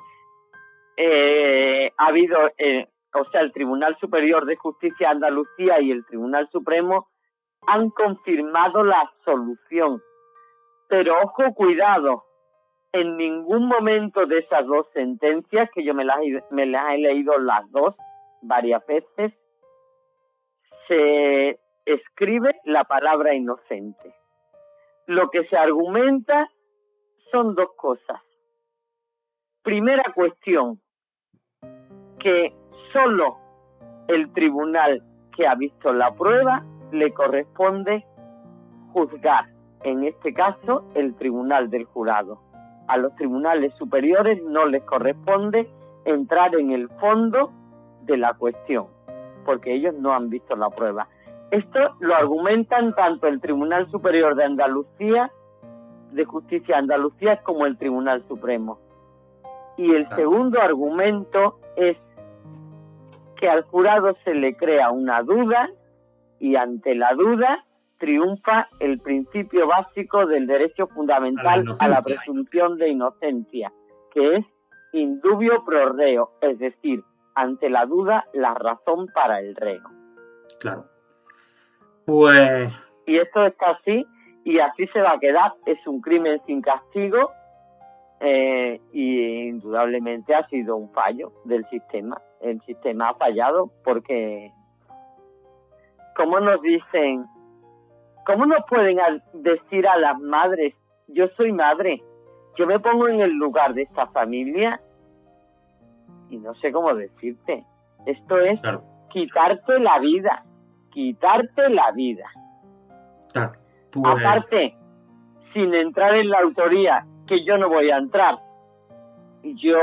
eh, ha habido eh, o sea, el Tribunal Superior de Justicia de Andalucía y el Tribunal Supremo han confirmado la absolución. Pero ojo, cuidado, en ningún momento de esas dos sentencias, que yo me las, he leído las dos varias veces, se escribe la palabra inocente. Lo que se argumenta son dos cosas. Primera cuestión, que solo el tribunal que ha visto la prueba le corresponde juzgar, en este caso el tribunal del jurado. A los tribunales superiores no les corresponde entrar en el fondo de la cuestión, porque ellos no han visto la prueba. Esto lo argumentan tanto el Tribunal Superior de Andalucía, de Justicia de Andalucía, como el Tribunal Supremo. Y el segundo argumento es que al jurado se le crea una duda y ante la duda triunfa el principio básico del derecho fundamental a la, presunción de inocencia, que es indubio pro reo, es decir, ante la duda la razón para el reo. Claro. Pues... Y esto está así y así se va a quedar. Es un crimen sin castigo eh, y indudablemente ha sido un fallo del sistema el sistema ha fallado porque, ¿cómo nos dicen? ¿Cómo nos pueden decir a las madres, yo soy madre, yo me pongo en el lugar de esta familia y no sé cómo decirte? Esto es quitarte la vida, quitarte la vida. Pues Aparte, sin entrar en la autoría, que yo no voy a entrar. Yo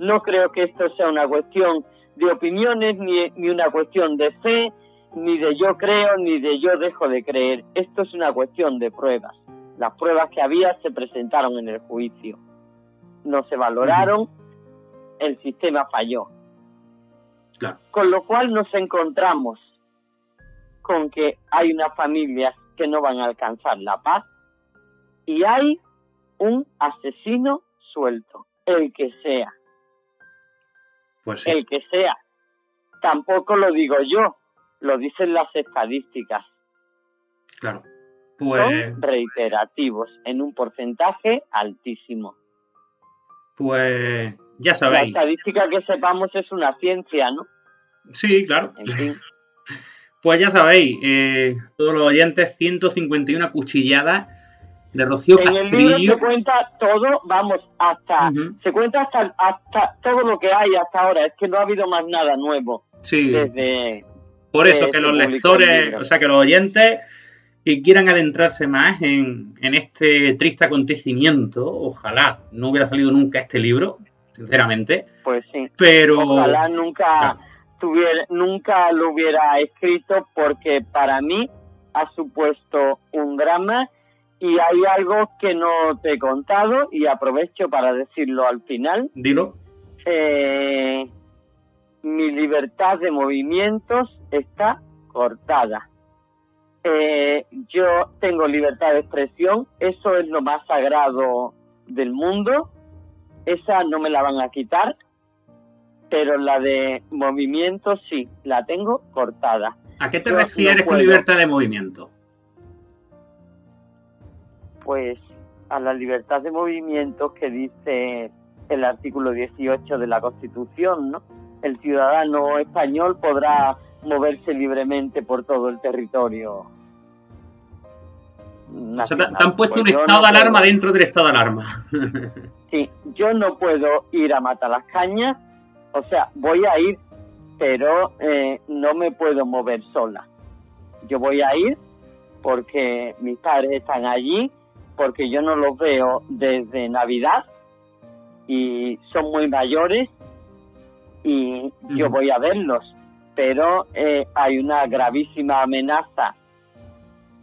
no creo que esto sea una cuestión de opiniones, ni, ni una cuestión de fe, ni de yo creo, ni de yo dejo de creer. Esto es una cuestión de pruebas. Las pruebas que había se presentaron en el juicio. No se valoraron, el sistema falló. Con lo cual nos encontramos con que hay unas familias que no van a alcanzar la paz y hay un asesino suelto, el que sea. Pues El que sea. Tampoco lo digo yo, lo dicen las estadísticas. Claro. Pues... Son reiterativos en un porcentaje altísimo. Pues ya sabéis. La estadística que sepamos es una ciencia, ¿no? Sí, claro. En fin. Pues ya sabéis, eh, todos los oyentes, 151 cuchilladas de Rocío en Castrillo. el libro se cuenta todo, vamos, hasta, se cuenta hasta, hasta todo lo que hay hasta ahora, es que no ha habido más nada nuevo Sí, desde... por eso que los lectores, o sea, que los oyentes que quieran adentrarse más en, en este triste acontecimiento, ojalá no hubiera salido nunca este libro, sinceramente, Pues sí, pero... ojalá nunca tuviera, nunca lo hubiera escrito porque para mí ha supuesto un drama y hay algo que no te he contado y aprovecho para decirlo al final. Dilo. Eh, mi libertad de movimientos está cortada. Eh, yo tengo libertad de expresión, eso es lo más sagrado del mundo, esa no me la van a quitar, pero la de movimientos sí, la tengo cortada. ¿A qué te Yo no refieres con libertad de movimiento? Pues a la libertad de movimientos que dice el artículo 18 de la Constitución, ¿no? El ciudadano español podrá moverse libremente por todo el territorio. O sea, te, han puesto Pues un yo estado no de alarma puedo- dentro del estado de alarma. Sí, yo no puedo ir a matar las cañas, o sea, voy a ir, pero eh, no me puedo mover sola. Yo voy a ir porque mis padres están allí, porque yo no los veo desde Navidad y son muy mayores y yo voy a verlos, pero eh, hay una gravísima amenaza,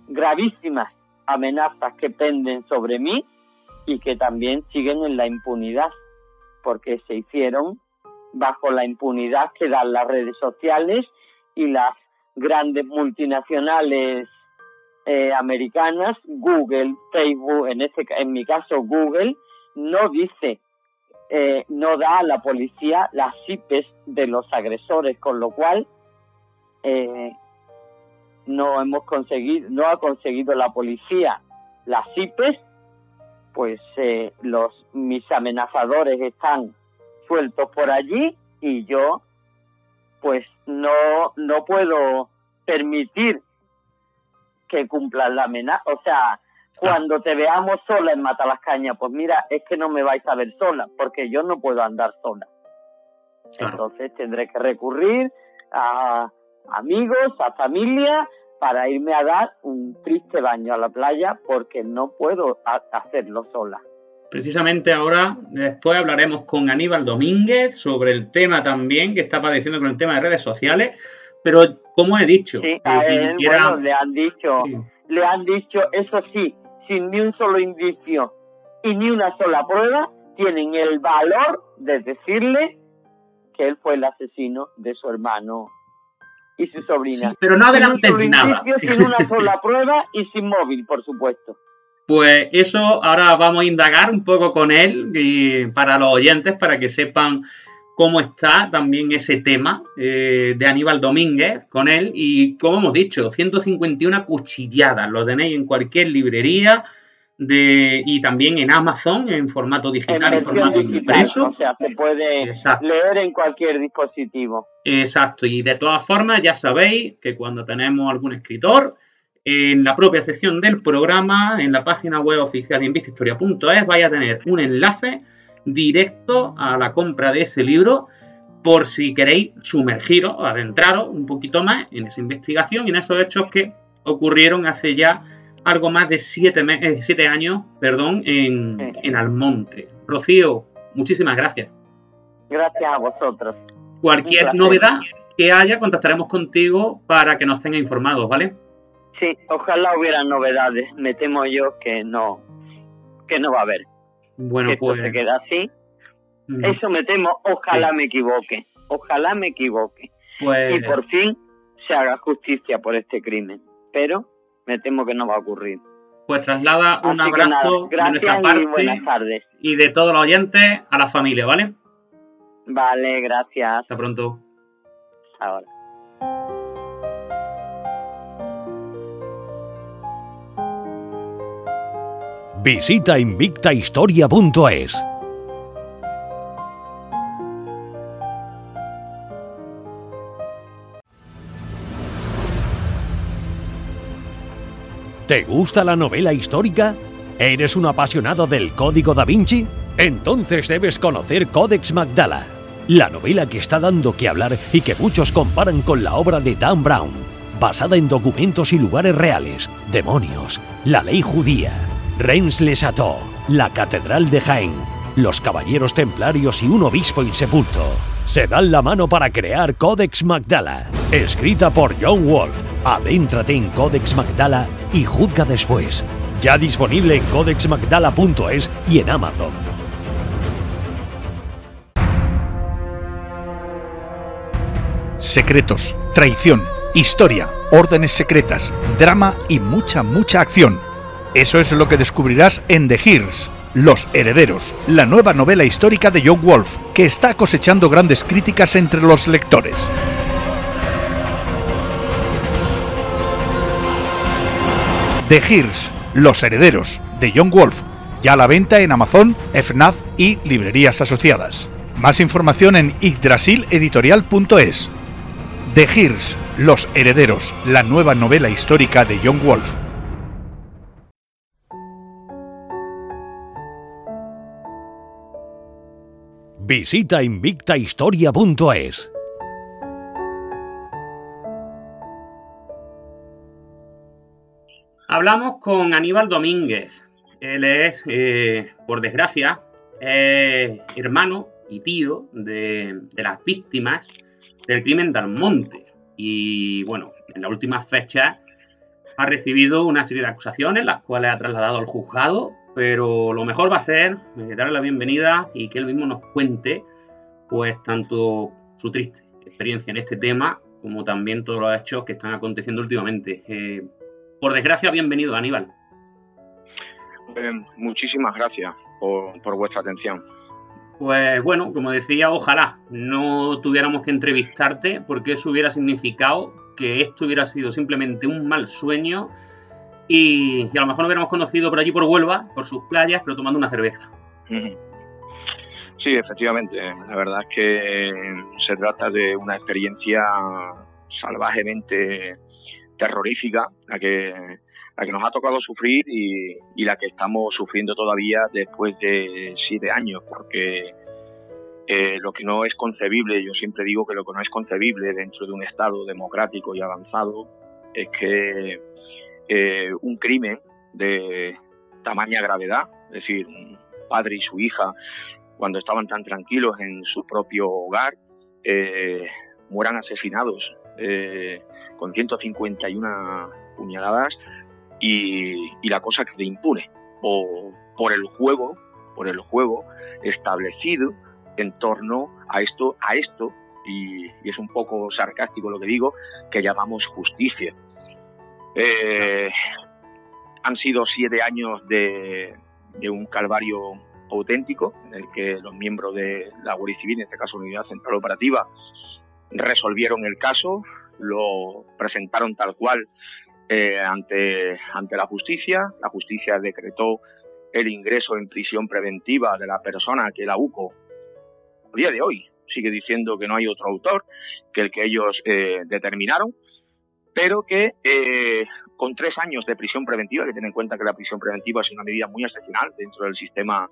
gravísimas amenazas que penden sobre mí y que también siguen en la impunidad, porque se hicieron bajo la impunidad que dan las redes sociales y las grandes multinacionales eh, americanas, Google, Facebook, en este en mi caso Google, no dice, eh, no da a la policía las IPs de los agresores, con lo cual eh, no hemos conseguido, no ha conseguido la policía las IPs pues eh, los mis amenazadores están sueltos por allí y yo pues no no puedo permitir que cumplan la amenaza o sea cuando te veamos sola en Matalascaña pues mira es que no me vais a ver sola porque yo no puedo andar sola Claro. entonces tendré que recurrir a amigos a familia para irme a dar un triste baño a la playa porque no puedo ha- hacerlo sola. Precisamente ahora, después hablaremos con Aníbal Domínguez sobre el tema también que está padeciendo con el tema de redes sociales. Pero como he dicho, Sí, a quien él, quiera- bueno, le han dicho, Sí. le han dicho, eso sí, sin ni un solo indicio y ni una sola prueba, tienen el valor de decirle que él fue el asesino de su hermano y su sobrina. Sí, pero no solo nada. sin una sola prueba y sin móvil, por supuesto. Pues eso ahora vamos a indagar un poco con él y para los oyentes para que sepan cómo está también ese tema eh, de Aníbal Domínguez con él y como hemos dicho, 151 cuchilladas, lo tenéis en cualquier librería de, y también en Amazon en formato En digital y versión formato digital, impreso. o sea, se puede Exacto. leer en cualquier dispositivo. Exacto, y de todas formas ya sabéis que cuando tenemos algún escritor, en la propia sección del programa, en la página web oficial invistahistoria.es, vais a tener un enlace directo a la compra de ese libro por si queréis sumergiros, adentraros un poquito más en esa investigación y en esos hechos que ocurrieron hace ya algo más de siete, me- eh, siete años perdón, en, en Almonte. Rocío, muchísimas gracias. Gracias a vosotros. Cualquier novedad que haya, contactaremos contigo para que nos tenga informados, ¿vale? Sí, ojalá hubiera novedades. Me temo yo que no, que no va a haber. Bueno, pues. se queda así. Eso me temo. Ojalá Sí. me equivoque. Ojalá me equivoque. pues, Y por fin se haga justicia por este crimen. Pero me temo que no va a ocurrir. pues traslada un que nada, abrazo de nuestra y parte tardes. y de todos los oyentes a la familia, ¿vale? Vale, gracias. Hasta pronto. Ahora. Visita invictahistoria.es. ¿Te gusta la novela histórica? ¿Eres un apasionado del Código da Vinci? Entonces debes conocer Codex Magdala, la novela que está dando que hablar y que muchos comparan con la obra de Dan Brown, basada en documentos y lugares reales, demonios, la ley judía, Reims-les-Châteaux, la Catedral de Jaén, los Caballeros Templarios y un obispo insepulto. Se dan la mano para crear Codex Magdala, escrita por John Wolf. Adéntrate en Codex Magdala y juzga después. Ya disponible en codexmagdala.es y en Amazon. Secretos, traición, historia, órdenes secretas, drama y mucha, mucha acción. Eso es lo que descubrirás en The Heirs, Los Herederos, la nueva novela histórica de John Wolfe, que está cosechando grandes críticas entre los lectores. The Heirs, Los Herederos, de John Wolfe, ya a la venta en Amazon, FNAF y librerías asociadas. Más información en yggdrasileditorial.es. The Heirs, Los Herederos, la nueva novela histórica de John Wolfe. Visita invictahistoria.es. Hablamos con Aníbal Domínguez. Él es, eh, por desgracia, es hermano y tío de, de las víctimas del crimen de Almonte. Y bueno, en la última fecha ha recibido una serie de acusaciones, las cuales ha trasladado al juzgado, pero lo mejor va a ser eh, darle la bienvenida y que él mismo nos cuente, pues, tanto su triste experiencia en este tema, como también todos los hechos que están aconteciendo últimamente. Eh, por desgracia, bienvenido, Aníbal. Eh, muchísimas gracias por, por vuestra atención. Pues bueno, como decía, ojalá no tuviéramos que entrevistarte, porque eso hubiera significado que esto hubiera sido simplemente un mal sueño y, a lo mejor nos hubiéramos conocido por allí por Huelva, por sus playas, pero tomando una cerveza. Sí, efectivamente. La verdad es que se trata de una experiencia salvajemente terrorífica, la que, la que nos ha tocado sufrir y, y la que estamos sufriendo todavía después de siete años, porque eh, lo que no es concebible, yo siempre digo que lo que no es concebible dentro de un Estado democrático y avanzado es que eh, un crimen de tamaña gravedad, es decir, un padre y su hija, cuando estaban tan tranquilos en su propio hogar, eh, mueran asesinados eh, con 151 puñaladas y, y la cosa quede impune por, por el juego, por el juego establecido en torno a esto, a esto, y es un poco sarcástico lo que digo, que llamamos justicia. Eh, han sido siete años de, un calvario auténtico en el que los miembros de la Guardia Civil, en este caso Unidad Central Operativa, resolvieron el caso, lo presentaron tal cual eh, ante, ante la justicia. La justicia decretó el ingreso en prisión preventiva de la persona que la UCO, a día de hoy, sigue diciendo que no hay otro autor que el que ellos eh, determinaron, pero que eh, con tres años de prisión preventiva, que tienen en cuenta que la prisión preventiva es una medida muy excepcional dentro del sistema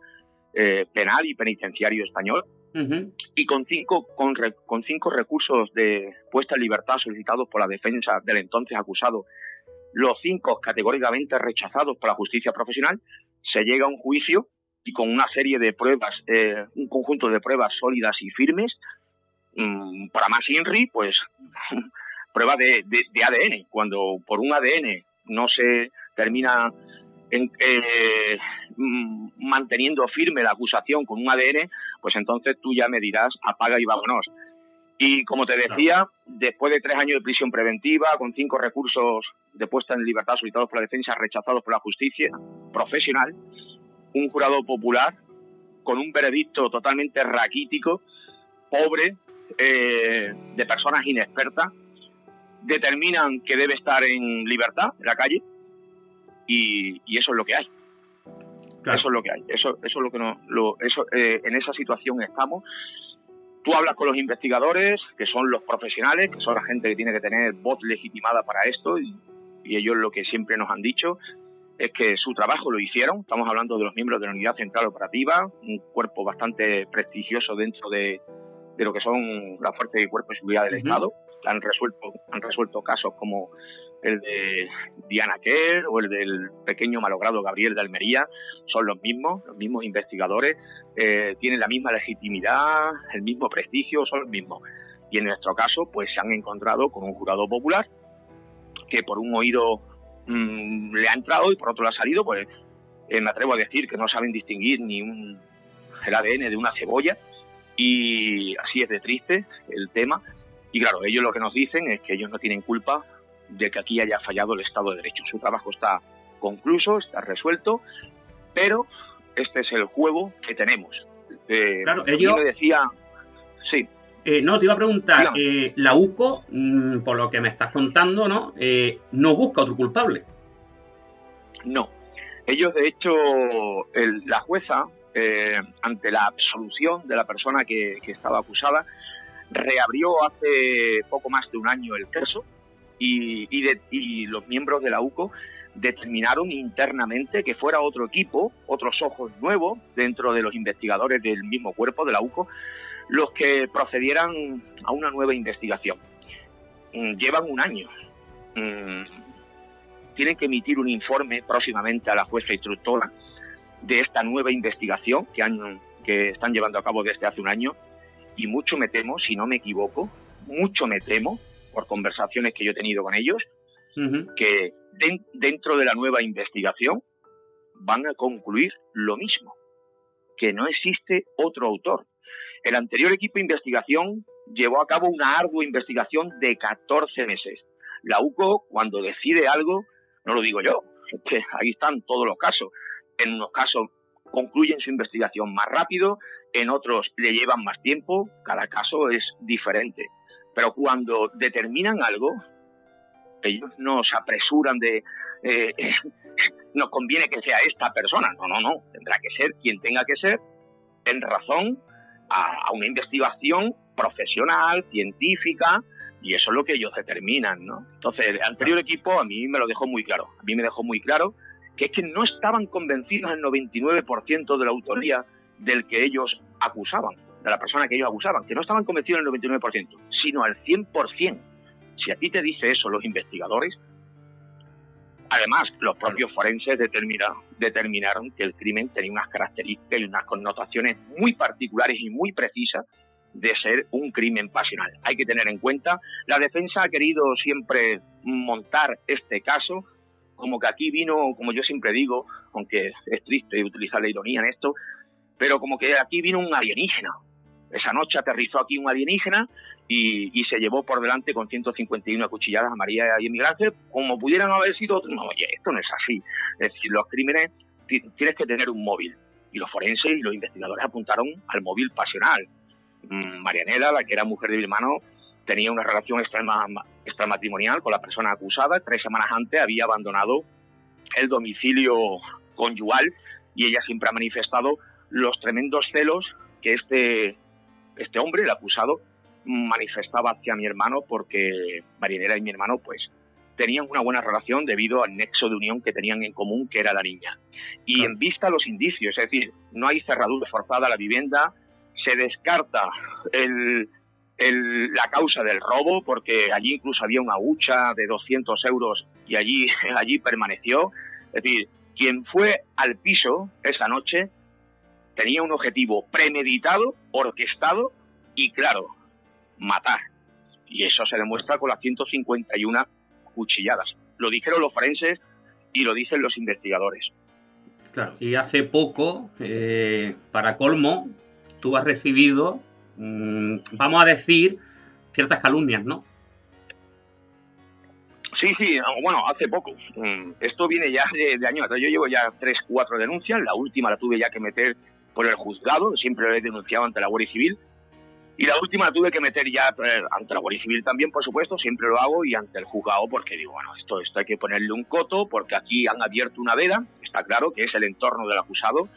eh, penal y penitenciario español, y con cinco, con, re- con cinco recursos de puesta en libertad solicitados por la defensa del entonces acusado, los cinco categóricamente rechazados por la justicia profesional, se llega a un juicio y con una serie de pruebas, eh, un conjunto de pruebas sólidas y firmes, mm, para más INRI, pues prueba de, de- de ADN, cuando por un ADN no se termina eh, mm, manteniendo firme la acusación con un ADN, pues entonces tú ya me dirás apaga y vámonos. Y como te decía, después de tres años de prisión preventiva, con cinco recursos de puesta en libertad solicitados por la defensa, rechazados por la justicia profesional, un jurado popular con un veredicto totalmente raquítico, pobre, eh, de personas inexpertas, determinan que debe estar en libertad, en la calle, y, eso es lo que hay. Eso es lo que hay. Eso, eso es lo que no, eso, eh, en esa situación estamos. Tú hablas con los investigadores, que son los profesionales, que son la gente que tiene que tener voz legitimada para esto, y, y ellos lo que siempre nos han dicho es que su trabajo lo hicieron. Estamos hablando de los miembros de la Unidad Central Operativa, un cuerpo bastante prestigioso dentro de, de lo que son las fuerzas y cuerpos de seguridad del Estado. Han resuelto, han resuelto casos como el de Diana Kerr o el del pequeño malogrado Gabriel de Almería, son los mismos, los mismos investigadores, eh, tienen la misma legitimidad, el mismo prestigio, son los mismos. Y en nuestro caso, pues se han encontrado con un jurado popular que por un oído mm, le ha entrado y por otro le ha salido, pues eh, me atrevo a decir que no saben distinguir ni un, el ADN de una cebolla y así es de triste el tema. Y claro, ellos lo que nos dicen es que ellos no tienen culpa de que aquí haya fallado el Estado de Derecho. Su trabajo está concluso, está resuelto, pero este es el juego que tenemos. Eh, claro, ellos... Me decía... Sí. Eh, no, te iba a preguntar, eh, la UCO, mm, por lo que me estás contando, ¿no? no busca otro culpable. No. Ellos, de hecho, la jueza eh, ante la absolución de la persona que, estaba acusada, reabrió hace poco más de un año el caso y, y, los miembros de la UCO determinaron internamente que fuera otro equipo, otros ojos nuevos dentro de los investigadores del mismo cuerpo de la UCO, los que procedieran a una nueva investigación. Mm, llevan un año. Mm, tienen que emitir un informe próximamente a la jueza instructora de esta nueva investigación que, han, que están llevando a cabo desde hace un año y mucho me temo, si no me equivoco, mucho me temo, por conversaciones que yo he tenido con ellos, que dentro de la nueva investigación van a concluir lo mismo, que no existe otro autor. El anterior equipo de investigación llevó a cabo una ardua investigación de 14 meses. La UCO, cuando decide algo, no lo digo yo, que ahí están todos los casos, en unos casos concluyen su investigación más rápido, en otros le llevan más tiempo, cada caso es diferente. Pero cuando determinan algo, ellos no se apresuran de, eh, nos conviene que sea esta persona, no, no, no, tendrá que ser quien tenga que ser en razón a, una investigación profesional, científica, y eso es lo que ellos determinan, ¿no? Entonces, el anterior equipo a mí me lo dejó muy claro, a mí me dejó muy claro que es que no estaban convencidos el 99% de la autoría del que ellos acusaban, de la persona que ellos acusaban, que no estaban convencidos el 99%, sino al 100%. Si a ti te dice eso los investigadores, además los propios forenses determinaron, determinaron que el crimen tenía unas características y unas connotaciones muy particulares y muy precisas de ser un crimen pasional. Hay que tener en cuenta, la defensa ha querido siempre montar este caso como que aquí vino, como yo siempre digo, aunque es triste utilizar la ironía en esto, pero como que aquí vino un alienígena. Esa noche aterrizó aquí un alienígena y, se llevó por delante con 151 acuchilladas a María y a Miguel como pudieran haber sido otros. No, oye, esto no es así. Es decir, los crímenes tienes que tener un móvil. Y los forenses y los investigadores apuntaron al móvil pasional. Mm, Marianela, la que era mujer de mi hermano, tenía una relación extramatrimonial con la persona acusada. Tres semanas antes había abandonado el domicilio conyugal y ella siempre ha manifestado los tremendos celos que este, este hombre, el acusado, manifestaba hacia mi hermano porque Marinera y mi hermano pues tenían una buena relación debido al nexo de unión que tenían en común, que era la niña. Y en vista a los indicios, es decir, no hay cerradura forzada a la vivienda, se descarta el, la causa del robo, porque allí incluso había una hucha de 200 euros y allí, allí permaneció. Es decir, quien fue al piso esa noche tenía un objetivo premeditado, orquestado y claro, matar. Y eso se demuestra con las 151 cuchilladas. lo dijeron los forenses y lo dicen los investigadores. Claro, y hace poco, eh, para colmo, tú has recibido, mm, vamos a decir, ciertas calumnias, ¿no? Sí, sí, bueno, hace poco. Mm, esto viene ya de, años atrás. Yo llevo ya tres, cuatro denuncias. La última la tuve ya que meter por el juzgado. Siempre lo he denunciado ante la Guardia Civil. Y la última la tuve que meter ya eh, ante la Guardia Civil también, por supuesto. Siempre lo hago y ante el juzgado porque digo, bueno, esto, esto hay que ponerle un coto porque aquí han abierto una veda. Está claro que es el entorno del acusado.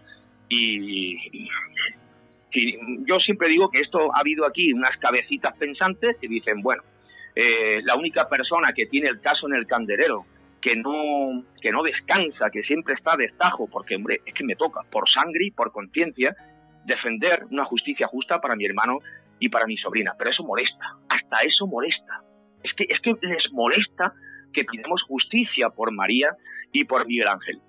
Y yo siempre digo que esto ha habido aquí unas cabecitas pensantes que dicen, bueno, eh, la única persona que tiene el caso en el candelero, que no, que no descansa, que siempre está de porque hombre, es que me toca, por sangre y por conciencia, defender una justicia justa para mi hermano y para mi sobrina. Pero eso molesta, hasta eso molesta. Es que, es que les molesta que pidamos justicia por María y por Miguel Ángel.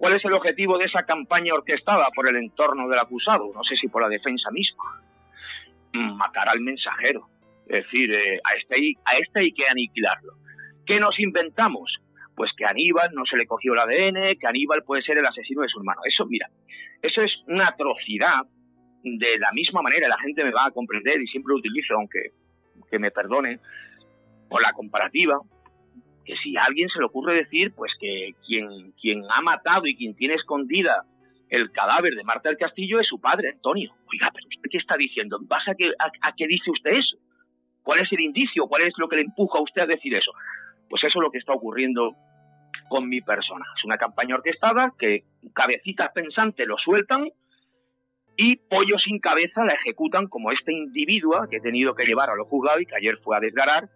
¿Cuál es el objetivo de esa campaña orquestada por el entorno del acusado? No sé si por la defensa misma. Matar al mensajero. Es decir, eh, a, este hay, a este hay que aniquilarlo. ¿Qué nos inventamos? Pues que Aníbal no se le cogió el ADN, que Aníbal puede ser el asesino de su hermano. Eso, mira, eso es una atrocidad. De la misma manera, la gente me va a comprender y siempre lo utilizo, aunque que me perdone por la comparativa, que si a alguien se le ocurre decir, pues que quien, quien ha matado y quien tiene escondida el cadáver de Marta del Castillo es su padre, Antonio. Oiga, pero ¿usted qué está diciendo? ¿Vas a, que, a qué dice usted eso? ¿Cuál es el indicio? ¿Cuál es lo que le empuja a usted a decir eso? Pues eso es lo que está ocurriendo con mi persona. Es una campaña orquestada que cabecitas pensantes lo sueltan y pollo sin cabeza la ejecutan como este individuo que he tenido que llevar a lo juzgado y que ayer fue a desgarar,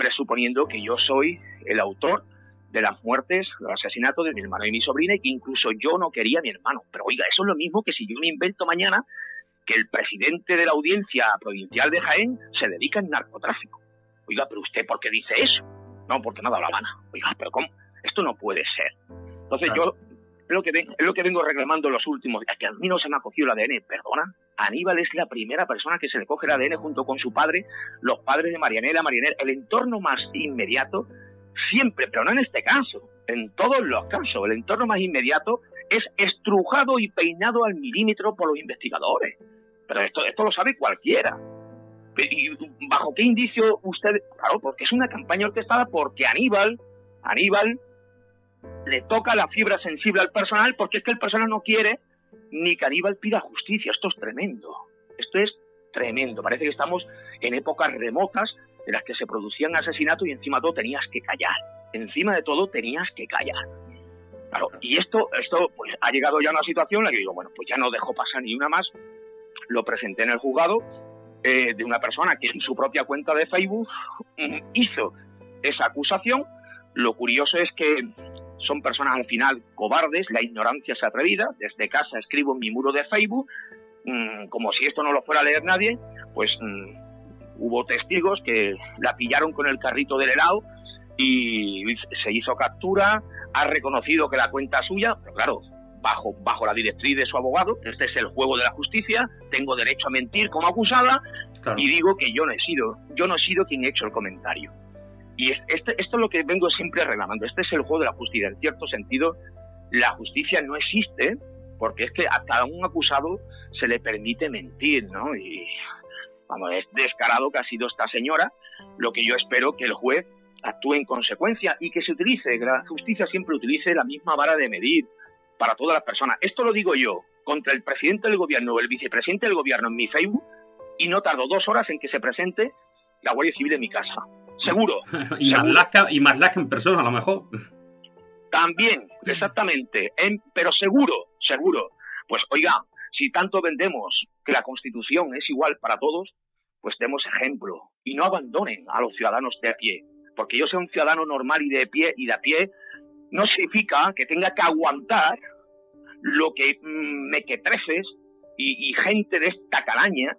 presuponiendo que yo soy el autor de las muertes, del asesinato de mi hermano y mi sobrina y que incluso yo no quería a mi hermano. Pero oiga, eso es lo mismo que si yo me invento mañana que el presidente de la audiencia provincial de Jaén se dedica al narcotráfico. Oiga, pero usted, ¿por qué dice eso? No, porque dado la gana. Oiga, pero ¿cómo? Esto no puede ser. Entonces yo lo, que es lo que vengo reclamando los últimos días, que a mí se me ha cogido el ADN, perdona. Aníbal es la primera persona que se le coge el ADN junto con su padre, los padres de Marianela, Marianela, el entorno más inmediato, siempre, pero no en este caso, en todos los casos, el entorno más inmediato es estrujado y peinado al milímetro por los investigadores. Pero esto, esto lo sabe cualquiera. ¿Y bajo qué indicio usted? Claro, porque es una campaña orquestada porque Aníbal, Aníbal le toca la fibra sensible al personal porque es que el personal no quiere ni que Aníbal pida justicia. Esto es tremendo. Esto es tremendo. Parece que estamos en épocas remotas en las que se producían asesinatos y encima de todo tenías que callar. Encima de todo tenías que callar. Y esto, esto pues ha llegado ya a una situación en la que digo, bueno, pues ya no dejo pasar ni una más lo presenté en el juzgado eh, de una persona que en su propia cuenta de Facebook mm, hizo esa acusación. Lo curioso es que son personas al final cobardes, la ignorancia es atrevida. Desde casa escribo en mi muro de Facebook, mm, como si esto no lo fuera a leer nadie, pues mm, hubo testigos que la pillaron con el carrito del helado y se hizo captura, ha reconocido que la cuenta es suya, pero claro, bajo, bajo la directriz de su abogado, este es el juego de la justicia, tengo derecho a mentir como acusada y digo que yo no he sido, yo no he sido quien ha hecho el comentario. Y este, esto es lo que vengo siempre reclamando, este es el juego de la justicia, en cierto sentido la justicia no existe porque es que a cada un acusado se le permite mentir, ¿no? Y vamos, es descarado que ha sido esta señora, lo que yo espero que el juez actúe en consecuencia y que se utilice, que la justicia siempre utilice la misma vara de medir, para todas las personas. Esto lo digo yo contra el presidente del gobierno o el vicepresidente del gobierno en mi Facebook y no tardo dos horas en que se presente la Guardia Civil en mi casa. Seguro. y, Más y en persona, a lo mejor. También, exactamente. pero seguro, seguro. Pues oiga, si tanto vendemos que la Constitución es igual para todos, pues demos ejemplo y no abandonen a los ciudadanos de a pie. Porque yo soy un ciudadano normal y de pie y de a pie no significa que tenga que aguantar lo que mm, mequetrefes y, y gente de esta calaña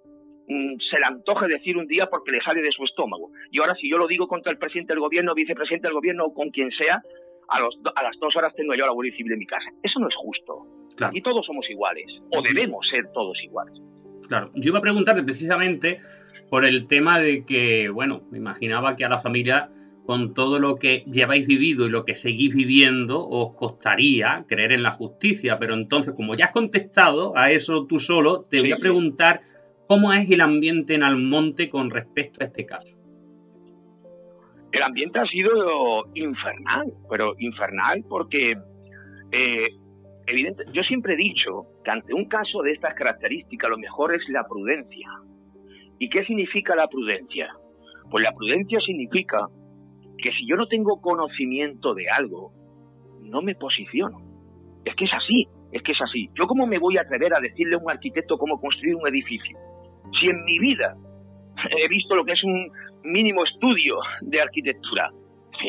se le antoje decir un día porque le sale de su estómago. Y ahora si yo lo digo contra el presidente del gobierno, vicepresidente del gobierno o con quien sea, a, los, a las dos horas tengo yo la Guardia Civil en mi casa. Eso no es justo. Y todos somos iguales, o debemos ser todos iguales. Claro, yo iba a preguntarte precisamente por el tema de que, bueno, me imaginaba que a la familia con todo lo que lleváis vivido y lo que seguís viviendo, os costaría creer en la justicia. Pero entonces, como ya has contestado a eso tú solo, te voy a preguntar cómo es el ambiente en Almonte con respecto a este caso. El ambiente ha sido infernal, pero infernal porque, eh, yo siempre he dicho que ante un caso de estas características lo mejor es la prudencia. ¿Y qué significa la prudencia? Pues la prudencia significa que si yo no tengo conocimiento de algo, no me posiciono. Es que es así, es que es así. ¿Yo cómo me voy a atrever a decirle a un arquitecto cómo construir un edificio? Si en mi vida he visto lo que es un mínimo estudio de arquitectura,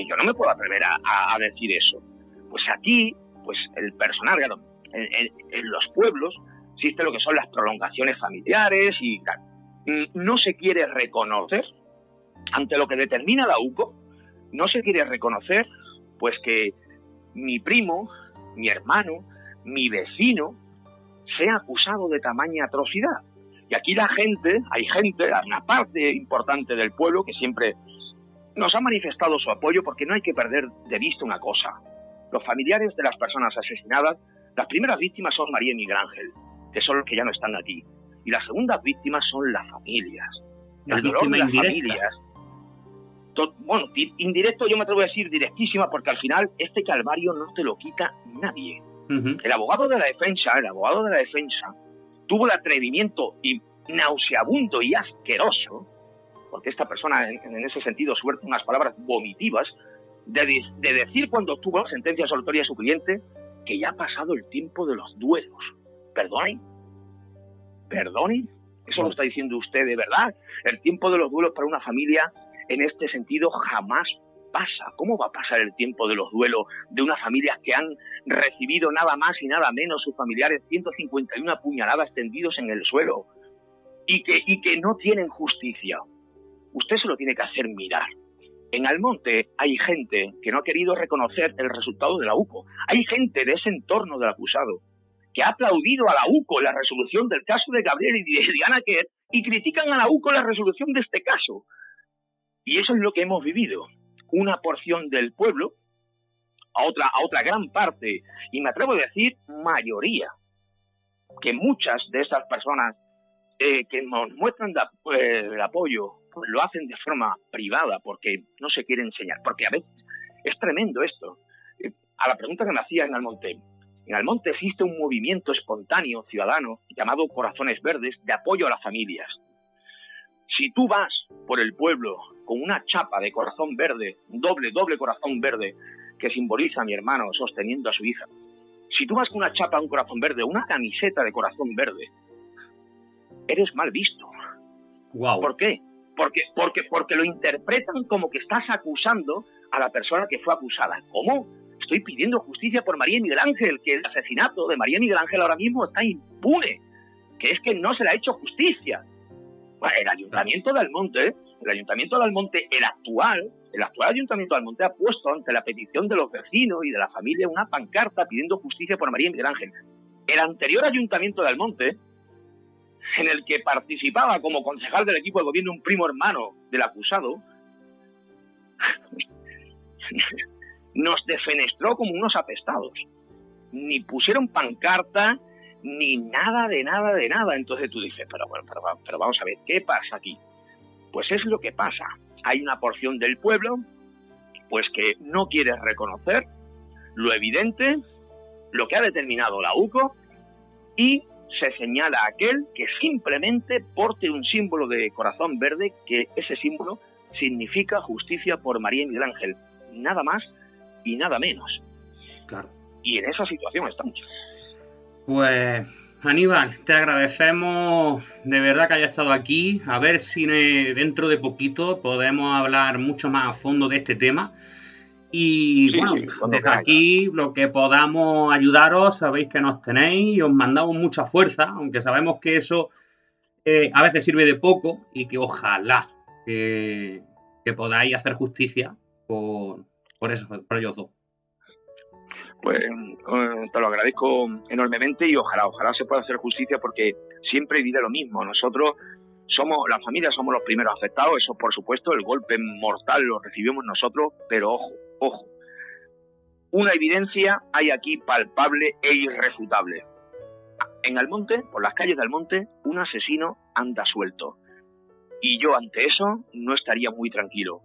yo no me puedo atrever a, decir eso. Pues aquí, pues el personal, en, en, los pueblos existe lo que son las prolongaciones familiares y tal. Mm, no se quiere reconocer ante lo que determina la UCO no se quiere reconocer pues que mi primo, mi hermano, mi vecino sea acusado de tamaña atrocidad. Y aquí la gente, hay gente, una parte importante del pueblo que siempre nos ha manifestado su apoyo porque no hay que perder de vista una cosa. Los familiares de las personas asesinadas, las primeras víctimas son María y Miguel Ángel, que son los que ya no están aquí. Y las segundas víctimas son las familias. El dolor de las familias bueno, indirecto yo me atrevo a decir directísima porque al final este calvario no te lo quita nadie. El abogado de la defensa, el abogado de la defensa, tuvo el atrevimiento y nauseabundo y asqueroso, porque esta persona en, ese sentido suerte unas palabras vomitivas, de, decir cuando tuvo la sentencia absolutoria a su cliente que ya ha pasado el tiempo de los duelos. ¿Perdone? ¿Perdone? Eso lo está diciendo usted de verdad. El tiempo de los duelos para una familia en este sentido jamás pasa. ¿Cómo va a pasar el tiempo de los duelos de unas familias que han recibido nada más y nada menos sus familiares 151 puñaladas tendidos en el suelo y que, y que no tienen justicia? Usted se lo tiene que hacer mirar. En Almonte hay gente que no ha querido reconocer el resultado de la UCO. Hay gente de ese entorno del acusado que ha aplaudido a la UCO la resolución del caso de Gabriel y de Diana Kerr y critican a la UCO la resolución de este caso. Y eso es lo que hemos vivido. Una porción del pueblo, a otra, a otra gran parte, y me atrevo a decir mayoría, que muchas de esas personas eh, que nos muestran eh, el apoyo, pues lo hacen de forma privada, porque no se quiere enseñar, porque a veces es tremendo esto. Eh, a la pregunta que me hacía en Almonte, en Almonte existe un movimiento espontáneo ciudadano llamado Corazones Verdes de apoyo a las familias. Si tú vas por el pueblo con una chapa de corazón verde, doble, doble corazón verde, que simboliza a mi hermano sosteniendo a su hija, si tú vas con una chapa, un corazón verde, una camiseta de corazón verde, eres mal visto. ¿Por qué? Porque, porque, porque lo interpretan como que estás acusando a la persona que fue acusada. ¿Cómo? Estoy pidiendo justicia por María Miguel Ángel, que el asesinato de María Miguel Ángel ahora mismo está impune, que es que no se le ha hecho justicia el Ayuntamiento de Almonte, el Ayuntamiento de Almonte, el actual, el actual Ayuntamiento de Almonte ha puesto ante la petición de los vecinos y de la familia una pancarta pidiendo justicia por María Miguel Ángel. El anterior Ayuntamiento de Almonte, en el que participaba como concejal del equipo de gobierno un primo hermano del acusado, nos defenestró como unos apestados. Ni pusieron pancarta, ni nada de nada de nada. Entonces tú dices, pero, bueno, pero, vamos a ver, ¿qué pasa aquí? Pues es lo que pasa. Hay una porción del pueblo, pues que no quiere reconocer lo evidente, lo que ha determinado la UCO, y se señala a aquel que simplemente porte un símbolo de corazón verde, que ese símbolo significa justicia por María y Miguel Ángel. Nada más y nada menos. Claro. Y en esa situación estamos. Pues Aníbal, te agradecemos de verdad que haya estado aquí. A ver si dentro de poquito podemos hablar mucho más a fondo de este tema. Y bueno, desde aquí lo que podamos ayudaros, sabéis que nos tenéis y os mandamos mucha fuerza, aunque sabemos que eso eh, a veces sirve de poco y que ojalá que podáis hacer justicia por, por, eso, por ellos dos pues eh, te lo agradezco enormemente y ojalá, ojalá se pueda hacer justicia porque siempre vive lo mismo. Nosotros somos la familia somos los primeros afectados, eso por supuesto, el golpe mortal lo recibimos nosotros, pero ojo, ojo. Una evidencia hay aquí palpable e irrefutable. En Almonte, por las calles de Almonte, un asesino anda suelto. Y yo ante eso no estaría muy tranquilo.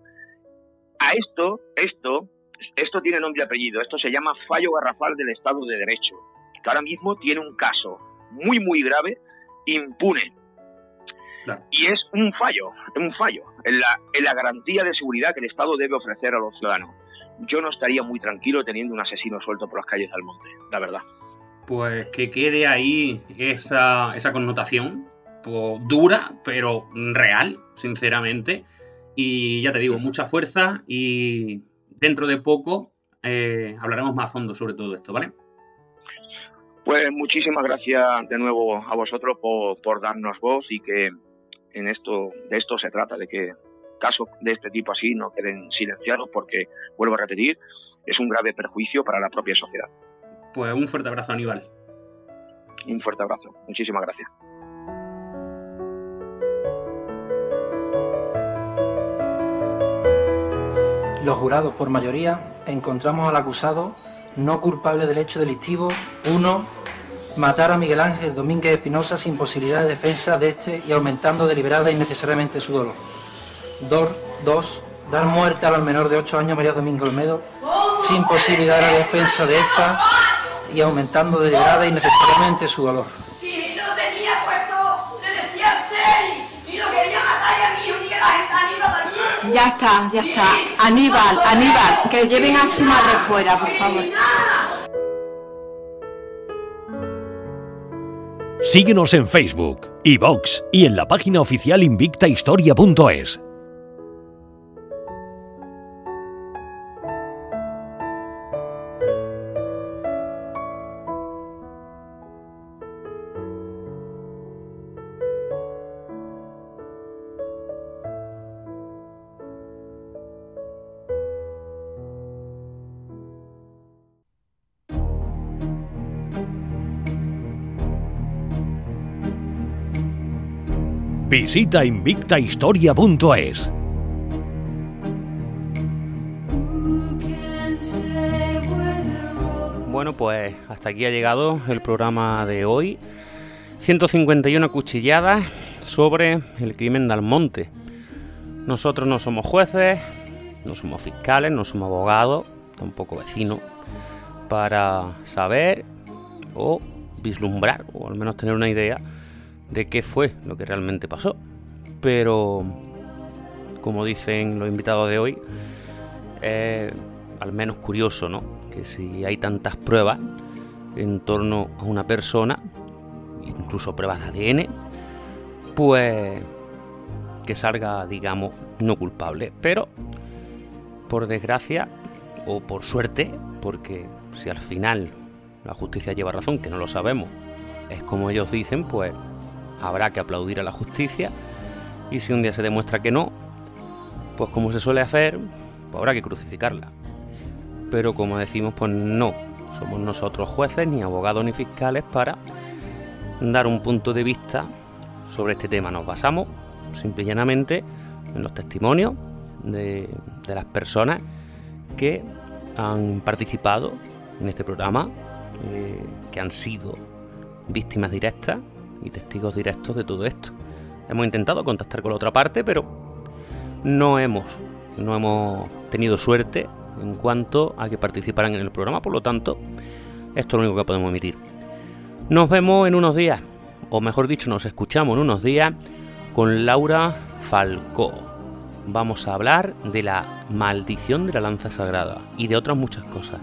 A esto, esto, esto tiene nombre y apellido. Esto se llama fallo garrafal del Estado de Derecho. Que ahora mismo tiene un caso muy, muy grave, impune. Y es un fallo, un fallo en la, en la garantía de seguridad que el Estado debe ofrecer a los ciudadanos. Yo no estaría muy tranquilo teniendo un asesino suelto por las calles del monte, la verdad pues que quede ahí esa, esa connotación pues, dura, pero real, sinceramente. Y ya te digo, mucha fuerza y dentro de poco eh, hablaremos más a fondo sobre todo esto, ¿vale? Pues muchísimas gracias de nuevo a vosotros por, por darnos voz y que en esto, de esto se trata, de que casos de este tipo así no queden silenciados porque, vuelvo a repetir, es un grave perjuicio para la propia sociedad. Pues un fuerte abrazo, Aníbal. Un fuerte abrazo. Muchísimas gracias. Los jurados, por mayoría, encontramos al acusado no culpable del hecho delictivo 1. Matar a Miguel Ángel Domínguez Espinosa sin posibilidad de defensa de este y aumentando deliberada y innecesariamente su dolor. 2. Dar muerte al menor de 8 años María Domingo Olmedo sin posibilidad de defensa de esta y aumentando de y innecesariamente su dolor. Ya está, ya está. Aníbal, Aníbal, que lleven a su madre fuera, por favor. Síguenos en Facebook, iVox y en la página oficial invictahistoria.es. Visita invictahistoria.es. Bueno, pues hasta aquí ha llegado el programa de hoy. 151 cuchilladas sobre el crimen de Almonte. Nosotros no somos jueces, no somos fiscales, no somos abogados, tampoco vecinos, para saber o vislumbrar, o al menos tener una idea de qué fue lo que realmente pasó. Pero, como dicen los invitados de hoy, es al menos curioso, ¿no? Que si hay tantas pruebas en torno a una persona, incluso pruebas de ADN, pues que salga, digamos, no culpable. Pero, por desgracia, o por suerte, porque si al final la justicia lleva razón, que no lo sabemos, es como ellos dicen, pues habrá que aplaudir a la justicia y si un día se demuestra que no, pues como se suele hacer, pues habrá que crucificarla. Pero como decimos, pues no, somos nosotros jueces, ni abogados ni fiscales para dar un punto de vista sobre este tema. Nos basamos simple y llanamente en los testimonios de, las personas que han participado en este programa, eh, que han sido víctimas directas y testigos directos de todo esto. Hemos intentado contactar con la otra parte, pero no hemos, no hemos tenido suerte en cuanto a que participaran en el programa, por lo tanto, esto es lo único que podemos emitir. Nos vemos en unos días, o mejor dicho, nos escuchamos en unos días con Laura Falcó. Vamos a hablar de la maldición de la lanza sagrada y de otras muchas cosas.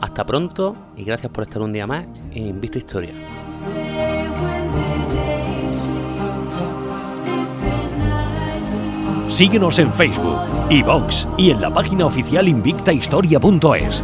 Hasta pronto y gracias por estar un día más en Vista Historia. Síguenos en Facebook, iVox y en la página oficial invictahistoria.es.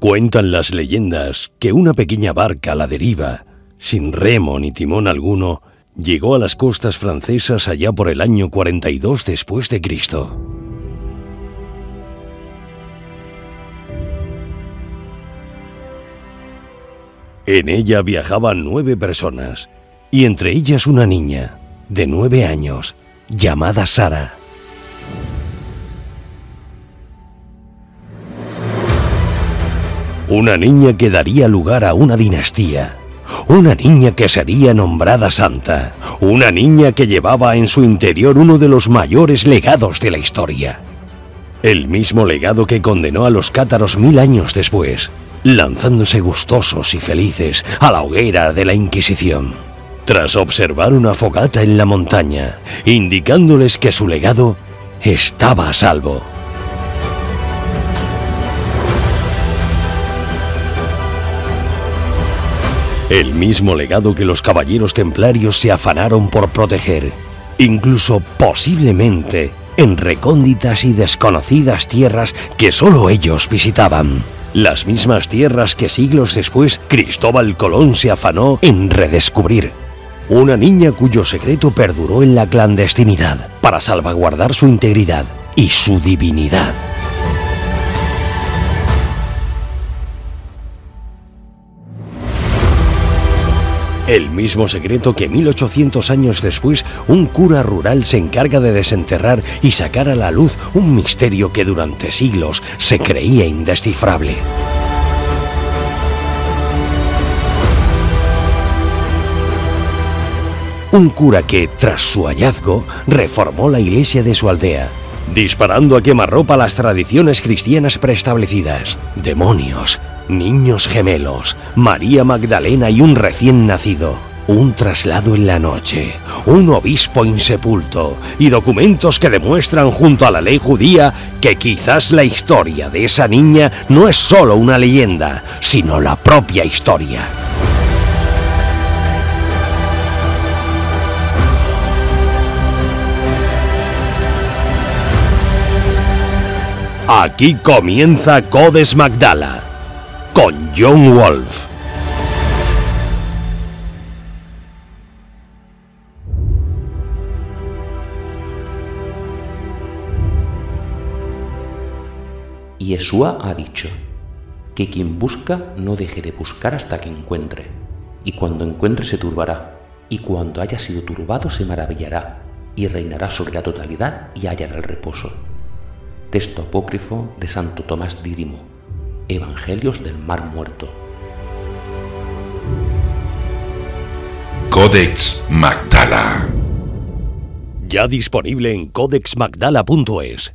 Cuentan las leyendas que una pequeña barca a la deriva sin remo ni timón alguno, llegó a las costas francesas allá por el año 42 después de Cristo. En ella viajaban nueve personas, y entre ellas una niña, de nueve años, llamada Sara. Una niña que daría lugar a una dinastía. Una niña que sería nombrada santa. Una niña que llevaba en su interior uno de los mayores legados de la historia. El mismo legado que condenó a los cátaros mil años después, lanzándose gustosos y felices a la hoguera de la Inquisición. Tras observar una fogata en la montaña, indicándoles que su legado estaba a salvo. El mismo legado que los caballeros templarios se afanaron por proteger, incluso posiblemente en recónditas y desconocidas tierras que solo ellos visitaban. Las mismas tierras que siglos después Cristóbal Colón se afanó en redescubrir. Una niña cuyo secreto perduró en la clandestinidad para salvaguardar su integridad y su divinidad. El mismo secreto que 1800 años después un cura rural se encarga de desenterrar y sacar a la luz un misterio que durante siglos se creía indescifrable. Un cura que, tras su hallazgo, reformó la iglesia de su aldea, disparando a quemarropa las tradiciones cristianas preestablecidas. Demonios, niños gemelos, María Magdalena y un recién nacido. Un traslado en la noche, un obispo insepulto y documentos que demuestran junto a la ley judía que quizás la historia de esa niña no es solo una leyenda, sino la propia historia. Aquí comienza Codes Magdala con John Wolf. Yeshua ha dicho que quien busca no deje de buscar hasta que encuentre, y cuando encuentre se turbará, y cuando haya sido turbado se maravillará, y reinará sobre la totalidad y hallará el reposo. Texto apócrifo de Santo Tomás Dídimo, Evangelios del Mar Muerto. Codex Magdala. Ya disponible en codexmagdala.es